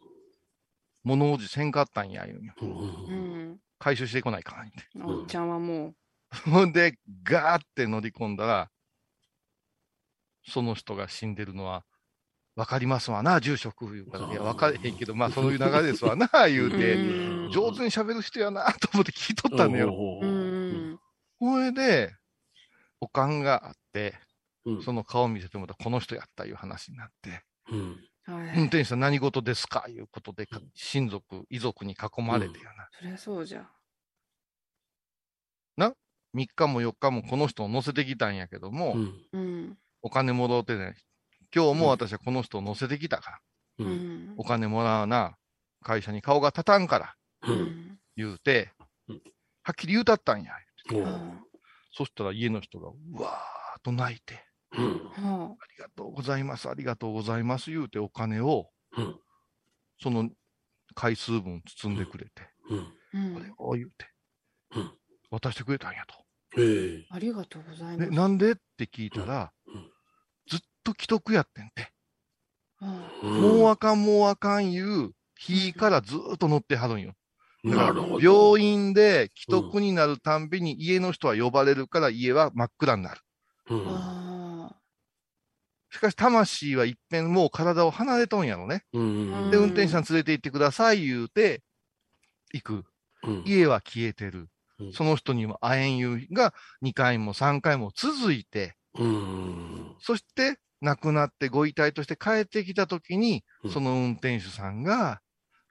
物おじせんかったんや、言うんよ。回収してこないかんって。おっちゃんはもほんで、ガーって乗り込んだら、その人が死んでるのは、わかりますわな、住職言うから。いや、わかれへんけど、まあ、そういう流れですわな、言うて、うん上手に喋る人やな、と思って聞いとったのよ。ほうほうほん。ほいで、おかんがあって、うんその顔見せてもらったらこの人やったいう話になって、運転手さん何事ですかいうことで、か親族、遺族に囲まれてやな。そりゃそうじゃ。3日も4日もこの人を乗せてきたんやけども。お金もろうてない。今日も私はこの人を乗せてきたから、ううんんお。金もらわな、会社に顔が立たんから、ううんん。言うてうん、はっきり言うたったんや。そしたら家の人が、うわーっと泣いて、うんはありがとうございます、ありがとうございます、言うてお金を、うんその回数分包んでくれて、これん。を言うてうん、渡してくれたんやと。ありがとうございでます。なんで？って聞いたらうん、と既得やってんて。はもうあかん、もうあかん言う、日からずーっと乗ってはるんよ。だからなるほど。病院で既得になるたんびに家の人は呼ばれるから家は真っ暗になる。うんあ。あしかし魂は一遍もう体を離れとんやろね。うんで、運転手さん連れて行ってください言うて、行く。うん家は消えてるうん。その人にも会えん言うが2回も3回も続いて、うんそして亡くなってご遺体として帰ってきた時にう、ん。その運転手さんが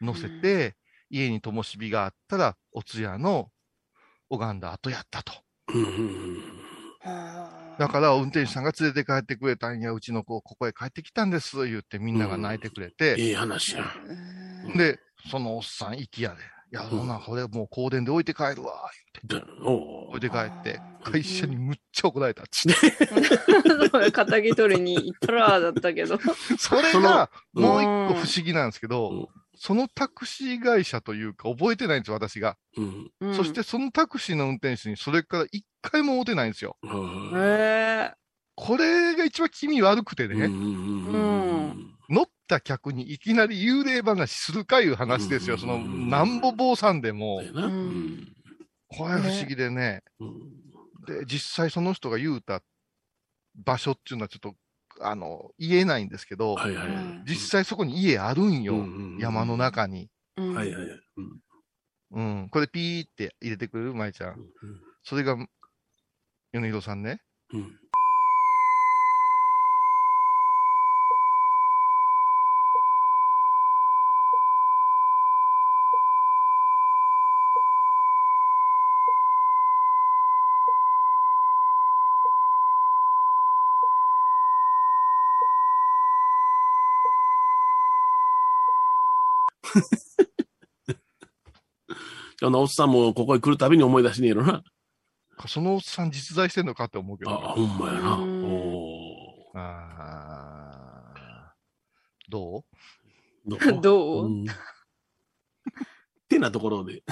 乗せて、家に灯火があったら、お通夜の拝んだ後やったと。だから運転手さんが連れて帰ってくれたんや、うちの子、ここへ帰ってきたんです、言ってみんなが泣いてくれて、ええ話や。うん。で、そのおっさん、息やで。いや、ほな、これもう香典で置いて帰るわ、でお置いて帰って会社にむっちゃ怒られたっつって。そう肩着取りに行ったらだったけど。それが、もう一個不思議なんですけど、うん。そのタクシー会社というか、覚えてないんですよ、私が。うん。うん。そして、そのタクシーの運転手にそれから一回も会うてないんですよ。うん。これが一番気味悪くてね、うん乗った客にいきなり幽霊話するかいう話ですよ。うんその、なんぼ坊さんでもこれ不思議でね。うんで、実際その人が言うた場所っていうのはちょっと、あの、言えないんですけど、はいはいはい。実際そこに家あるんよ。うん山の中に。うんはいはいはい。うんうん。これピーって入れてくれる？舞ちゃん。それが、米広さんね。うん あのおっさんもここへ来るたびに思い出しねえのな。そのおっさん実在してんのかって思うけど。あ、ほんまやな。うんおあーどう？ー どう？うんてなところで。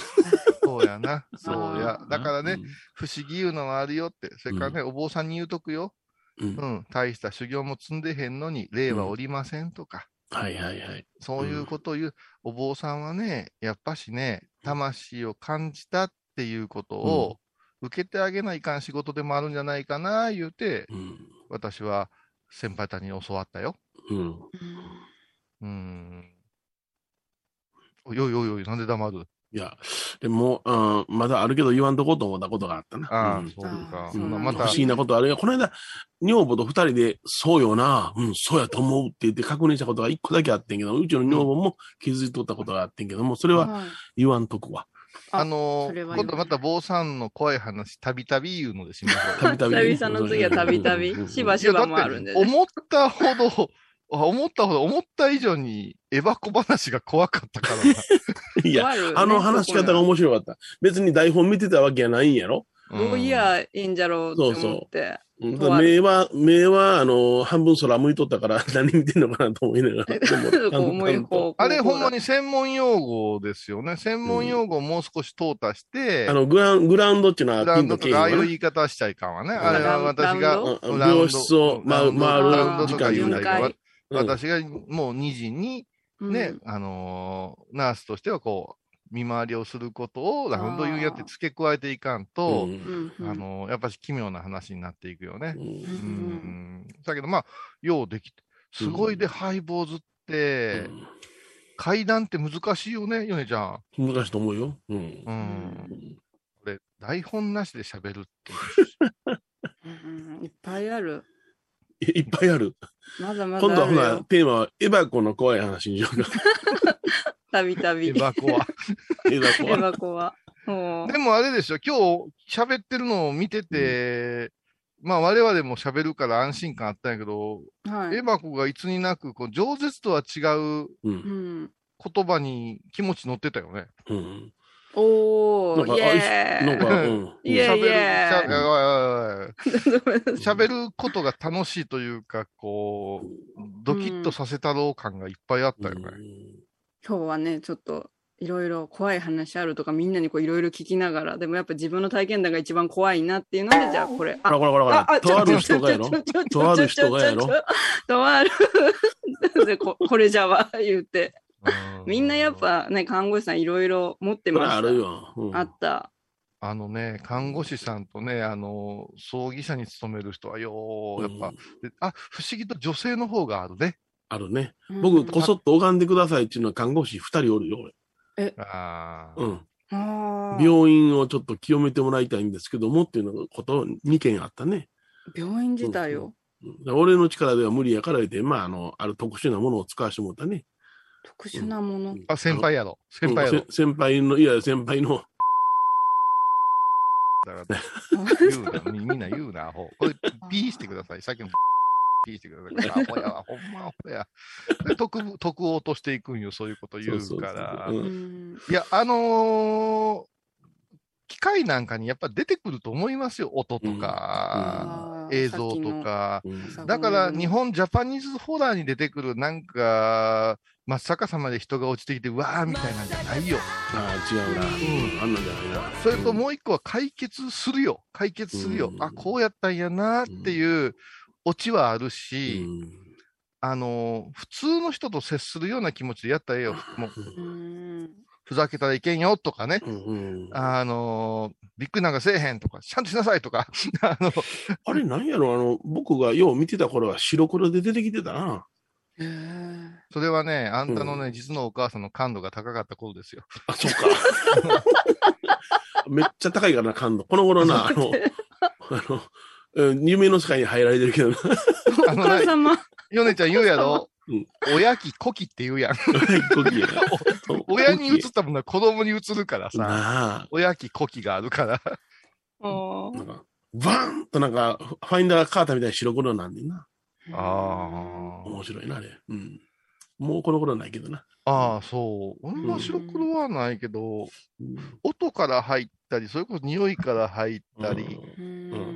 そうやな。そうやあ。だからね、不思議いうのはあるよって。それからね、お坊さんに言うとくよ。うん。うんうん。大した修行も積んでへんのに、霊はおりませんとか。はいはいはい。そういうことを言う、お坊さんはね、やっぱしね、魂を感じたっていうことを受けてあげないかん仕事でもあるんじゃないかな、言うて、うん。私は先輩たちに教わったよ。うん。うーん。おいおいおいおい、なんで黙る？いや、でも、うん、まだあるけど言わんとこうと思ったことがあったな。ああ、うんそうか。そうなんだまた不思、議なことあるよ。この間、女房と二人で、そうよな、うん、そうやと思うって言って確認したことが一個だけあってんけど、うちの女房も気づいとったことがあってんけども、それははい言わんとくわ。あのそれは今度また坊さんの怖い話、たびたび言うのでしましょう。たびたびね。久々の次はたびたびしばしばもあるんでね。思ったほど、あ思ったほど、思った以上に、エバコ話が怖かったからな。いや、あの話し方が面白かった。別に台本見てたわけやないんやろうんどういやいいんじゃろうって思って。うんとある目は、目は、あの、半分空向いとったから、何見てんのかなと思いながら。あれほんまに。に専門用語ですよね。専門用語をもう少し淘汰して、あの、グラン、グラウンドっていうのはグラウンドとかああいう言い方しちゃいかんわね。んあれは私が、病室を回る時間になんだけどるうん私がもう2時にうんね、あのーナースとしてはこう、見回りをすることをラウンド言うやって付け加えていかんと、うんうんうんあのーやっぱり奇妙な話になっていくよね。うんうんん。だけどまあ、ようできて、すごいで、ハイボーズって、階段って難しいよね、ヨネちゃん。難しいと思うよ。うん。うん。これ、台本なしで喋るっていう。うんいっぱいある。い いっぱいある。まだまだ今度はほな、あるよ。テーマは、エバコの怖い話にしようか。たびたび。エバコは。エバコエは。バコは。もうでもあれでしょ、今日喋ってるのを見てて、まあ我々も喋るから安心感あったんやけど、はい。エバコがいつになく、こう、饒舌とは違うう。うんん。言葉に気持ち乗ってたよね。うん。おー、なんか、イエーイあなんか、うん。いおいおいごめんなさい 喋ることが楽しいというか、こう、ドキッとさせたろう感がいっぱいあったよね。今日はね、ちょっといろいろ怖い話あるとかみんなにこういろいろ聞きながら、でもやっぱ自分の体験談が一番怖いなっていうので、じゃあこれ。ほらほらほらほら、とある人がやろ？とある人がやろ？とある。でここれじゃわ、言うて。うんみんなやっぱね、看護師さんいろいろ持ってました。あるよ。うんあった。あのね、看護師さんとね、あの、葬儀社に勤める人はよう、やっぱ、うんであ、不思議と女性の方があるね。あるね。うん僕、こそっと拝んでくださいっていうのは看護師二人おるよ、ああ、俺。うん。病院をちょっと清めてもらいたいんですけどもっていうのこと2件あったね。病院自体を？うんで俺の力では無理やから言って、まあ、あの、ある特殊なものを使わしてもらったね。特殊なもの。あ、先輩やろ。先輩やろうん。せ先輩の、いや、先輩の、だから言うな、み みんな言うな、アホ。これ、ピーしてください。さっきのピーしてください。アホやわ、ほんまアホや。で徳ぶ徳を落としていくんよ、そういうこと言うから。いや、あのー機械なんかにやっぱ出てくると思いますよ、音とか、映像とか。うんさっきのだから、日本ジャパニーズホラーに出てくる、なんか、真っ逆さまで人が落ちてきて、うわーみたいなんじゃないよ。ああ、違うな。うん、あんなんじゃないな。それともう一個は解決するよ。解決するよ。うんあ、こうやったんやなっていうオチはあるうし、ん。あの、普通の人と接するような気持ちでやったらええよ。もう、うんふざけたらいけんよとかね。うんうんあの、びっくりなんかせえへんとか、ちゃんとしなさいとか。あの、あれ、なんやろ、あの、僕がよう見てた頃は白黒で出てきてたな。それはね、あんたのね、実のお母さんの感度が高かった頃ですよ。あ、そうか。めっちゃ高いからな、感度。この頃な、あの、あの、うん夢の世界に入られてるけどな。お母ね、様。ヨネちゃん言うやろ？うん。親き子きって言うやん。コキや 親に移ったものは子供に移るからさ。なあ。親き子きがあるから。おーなんか、バーンとなんか、ファインダーカーターみたいに白黒なんでんな。あ面白いな、あれ。うん。もうこの頃はないけどな。ああ、そう。俺は白黒はないけど、音から入ったり、それこそ匂いから入ったり、うん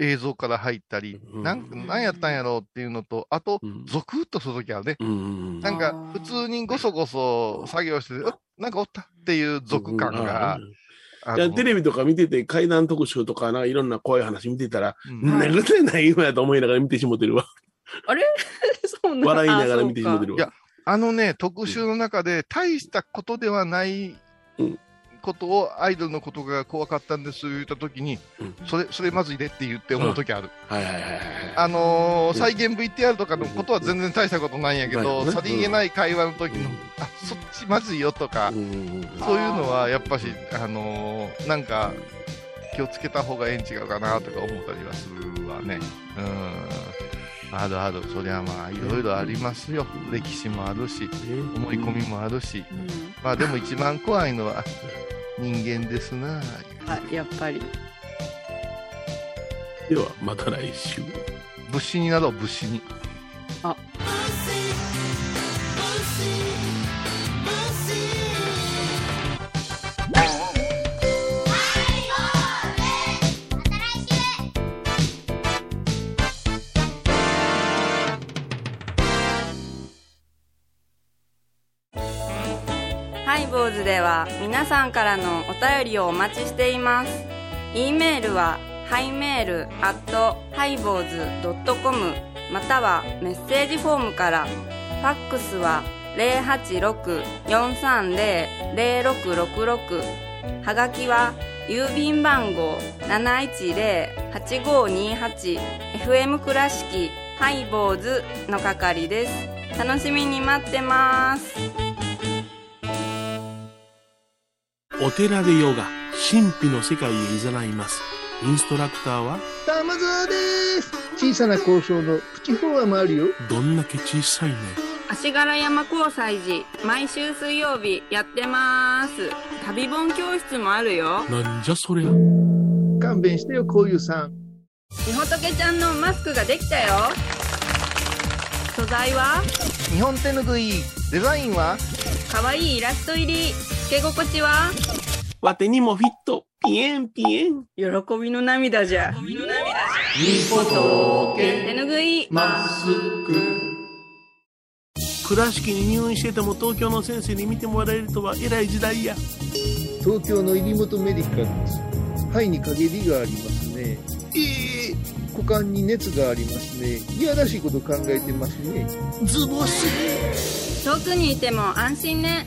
映像から入ったり、うん。なんなんやったんやろうっていうのと、あと、うん。ゾクッとするときあるね。うんうんなんか、普通にごそごそ作業してて、なんかおったっていう族感が、いや、テレビとか見てて、怪談特集とかな、いろんな怖い話見てたら、うん。なない今やと思いながら見てしもてるわ。あれ？そんな笑いながら見てしもてるわ。いや。あのね、特集の中で、大したことではないうんことを、アイドルのことが怖かったんです言ったときに、うんそれ、それまずいでって言って思うときある。はいはいはいはい。あの再現 VTR とかのことは全然大したことないんやけど、さりげない会話の時の、うんあ、そっちまずいよとか、そういうのはやっぱし、あのーなんか、気をつけた方がええん違うかなとか思ったりはするわね。うん。あるある。そりゃまあ、いろいろありますよ。歴史もあるし、思い込みもあるし。うんまあでも一番怖いのは、人間ですなはい、やっぱり。では、また来週。武士になろう、武士に。ハは皆さんからのお便りをお待ちしています。e メールはハイメールアットハイボーズドットコムまたはメッセージフォームからファックスは086-430-0666はがきは郵便番号 710-8528FM 倉敷ハイボーズの係です。楽しみに待ってます。お寺でヨガ神秘の世界へ誘います。インストラクターは？玉沢です。小さな交渉のプチフォアもあるよ。どんだけ小さいね？足柄山交際時毎週水曜日やってます。旅本教室もあるよ。なんじゃそりゃ？勘弁してよこういうさん。みほとけちゃんのマスクができたよ。素材は？日本手ぬぐい。デザインは？かわいいイラスト入り。つけ心地は？わてにもフィット。ピエンピエン。喜びの涙じゃ。みほと手ぬぐいマスク倉敷に入院してても東京の先生に見てもらえるとは偉い時代や。東京の入本メディカルです。肺に陰りがありますね。ええ。股間に熱がありますね。いやらしいこと考えてますね。ズボス遠くにいても安心ね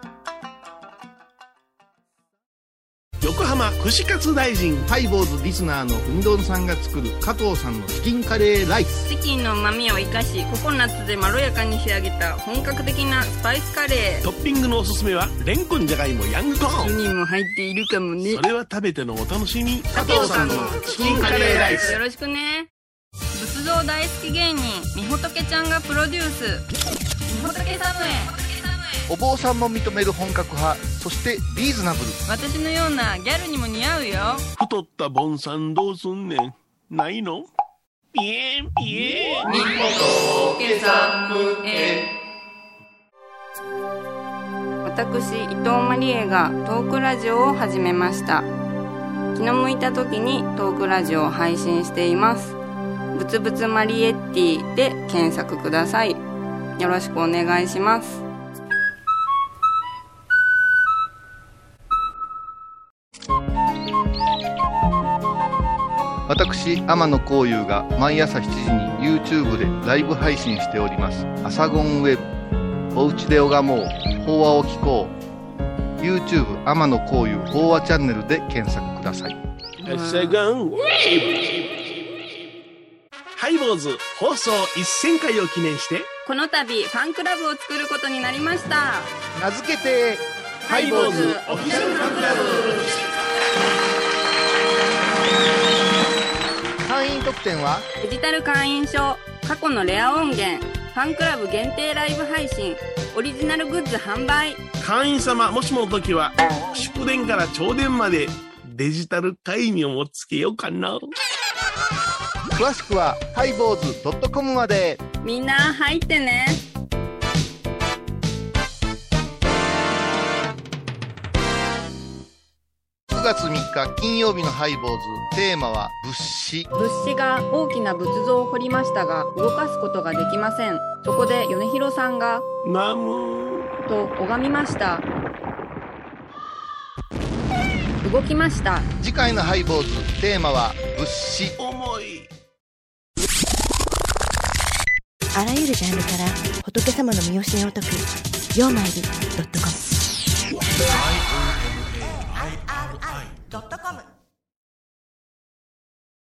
横浜串カツ大臣。ハイボーズリスナーのうみどんさんが作る加藤さんのチキンカレーライス。チキンの旨味を生かしココナッツでまろやかに仕上げた本格的なスパイスカレー。トッピングのおすすめはレンコンじゃがいもヤングコーン。にも入っているかもね。それは食べてのお楽しみ。加藤さんのチキンカレーライス。よろしくね。仏像大好き芸人みほとけちゃんがプロデュース。みほとけサムへお坊さんも認める本格派そしてリーズナブル。私のようなギャルにも似合うよ。太ったボンさんどうすんねん。ないの？ピエンピエン私伊藤マリエがトークラジオを始めました。気の向いた時にトークラジオを配信しています。ぶつぶつマリエッティで検索ください。よろしくお願いします私天野幸雄が毎朝7時に YouTube でライブ配信しております「アサゴンウェブ」「おうちで拝もう。法話を聞こう」YouTube 天野幸雄法話チャンネルで検索ください。セガンウェイブ。ハイボーズ放送1000回を記念して。この度ファンクラブを作ることになりました。名付けてハイボーズオフィシャルファンクラブ特典は？デジタル会員証過去のレア音源ファンクラブ限定ライブ配信オリジナルグッズ販売。会員様もしもの時は祝電から朝電までデジタル会員をもつけようかな。詳しくはハイボーズ .com まで。みんな入ってね月3日金曜日のハイボーズ。テーマは物資。物資が大きな仏像を掘りましたが動かすことができません。そこで米広さんがナムと拝みました。動きました。次回のハイボーズテーマは物資。重い。あらゆるジャンルから仏様の身教えを解く「曜マイルドットコム」ドットコム。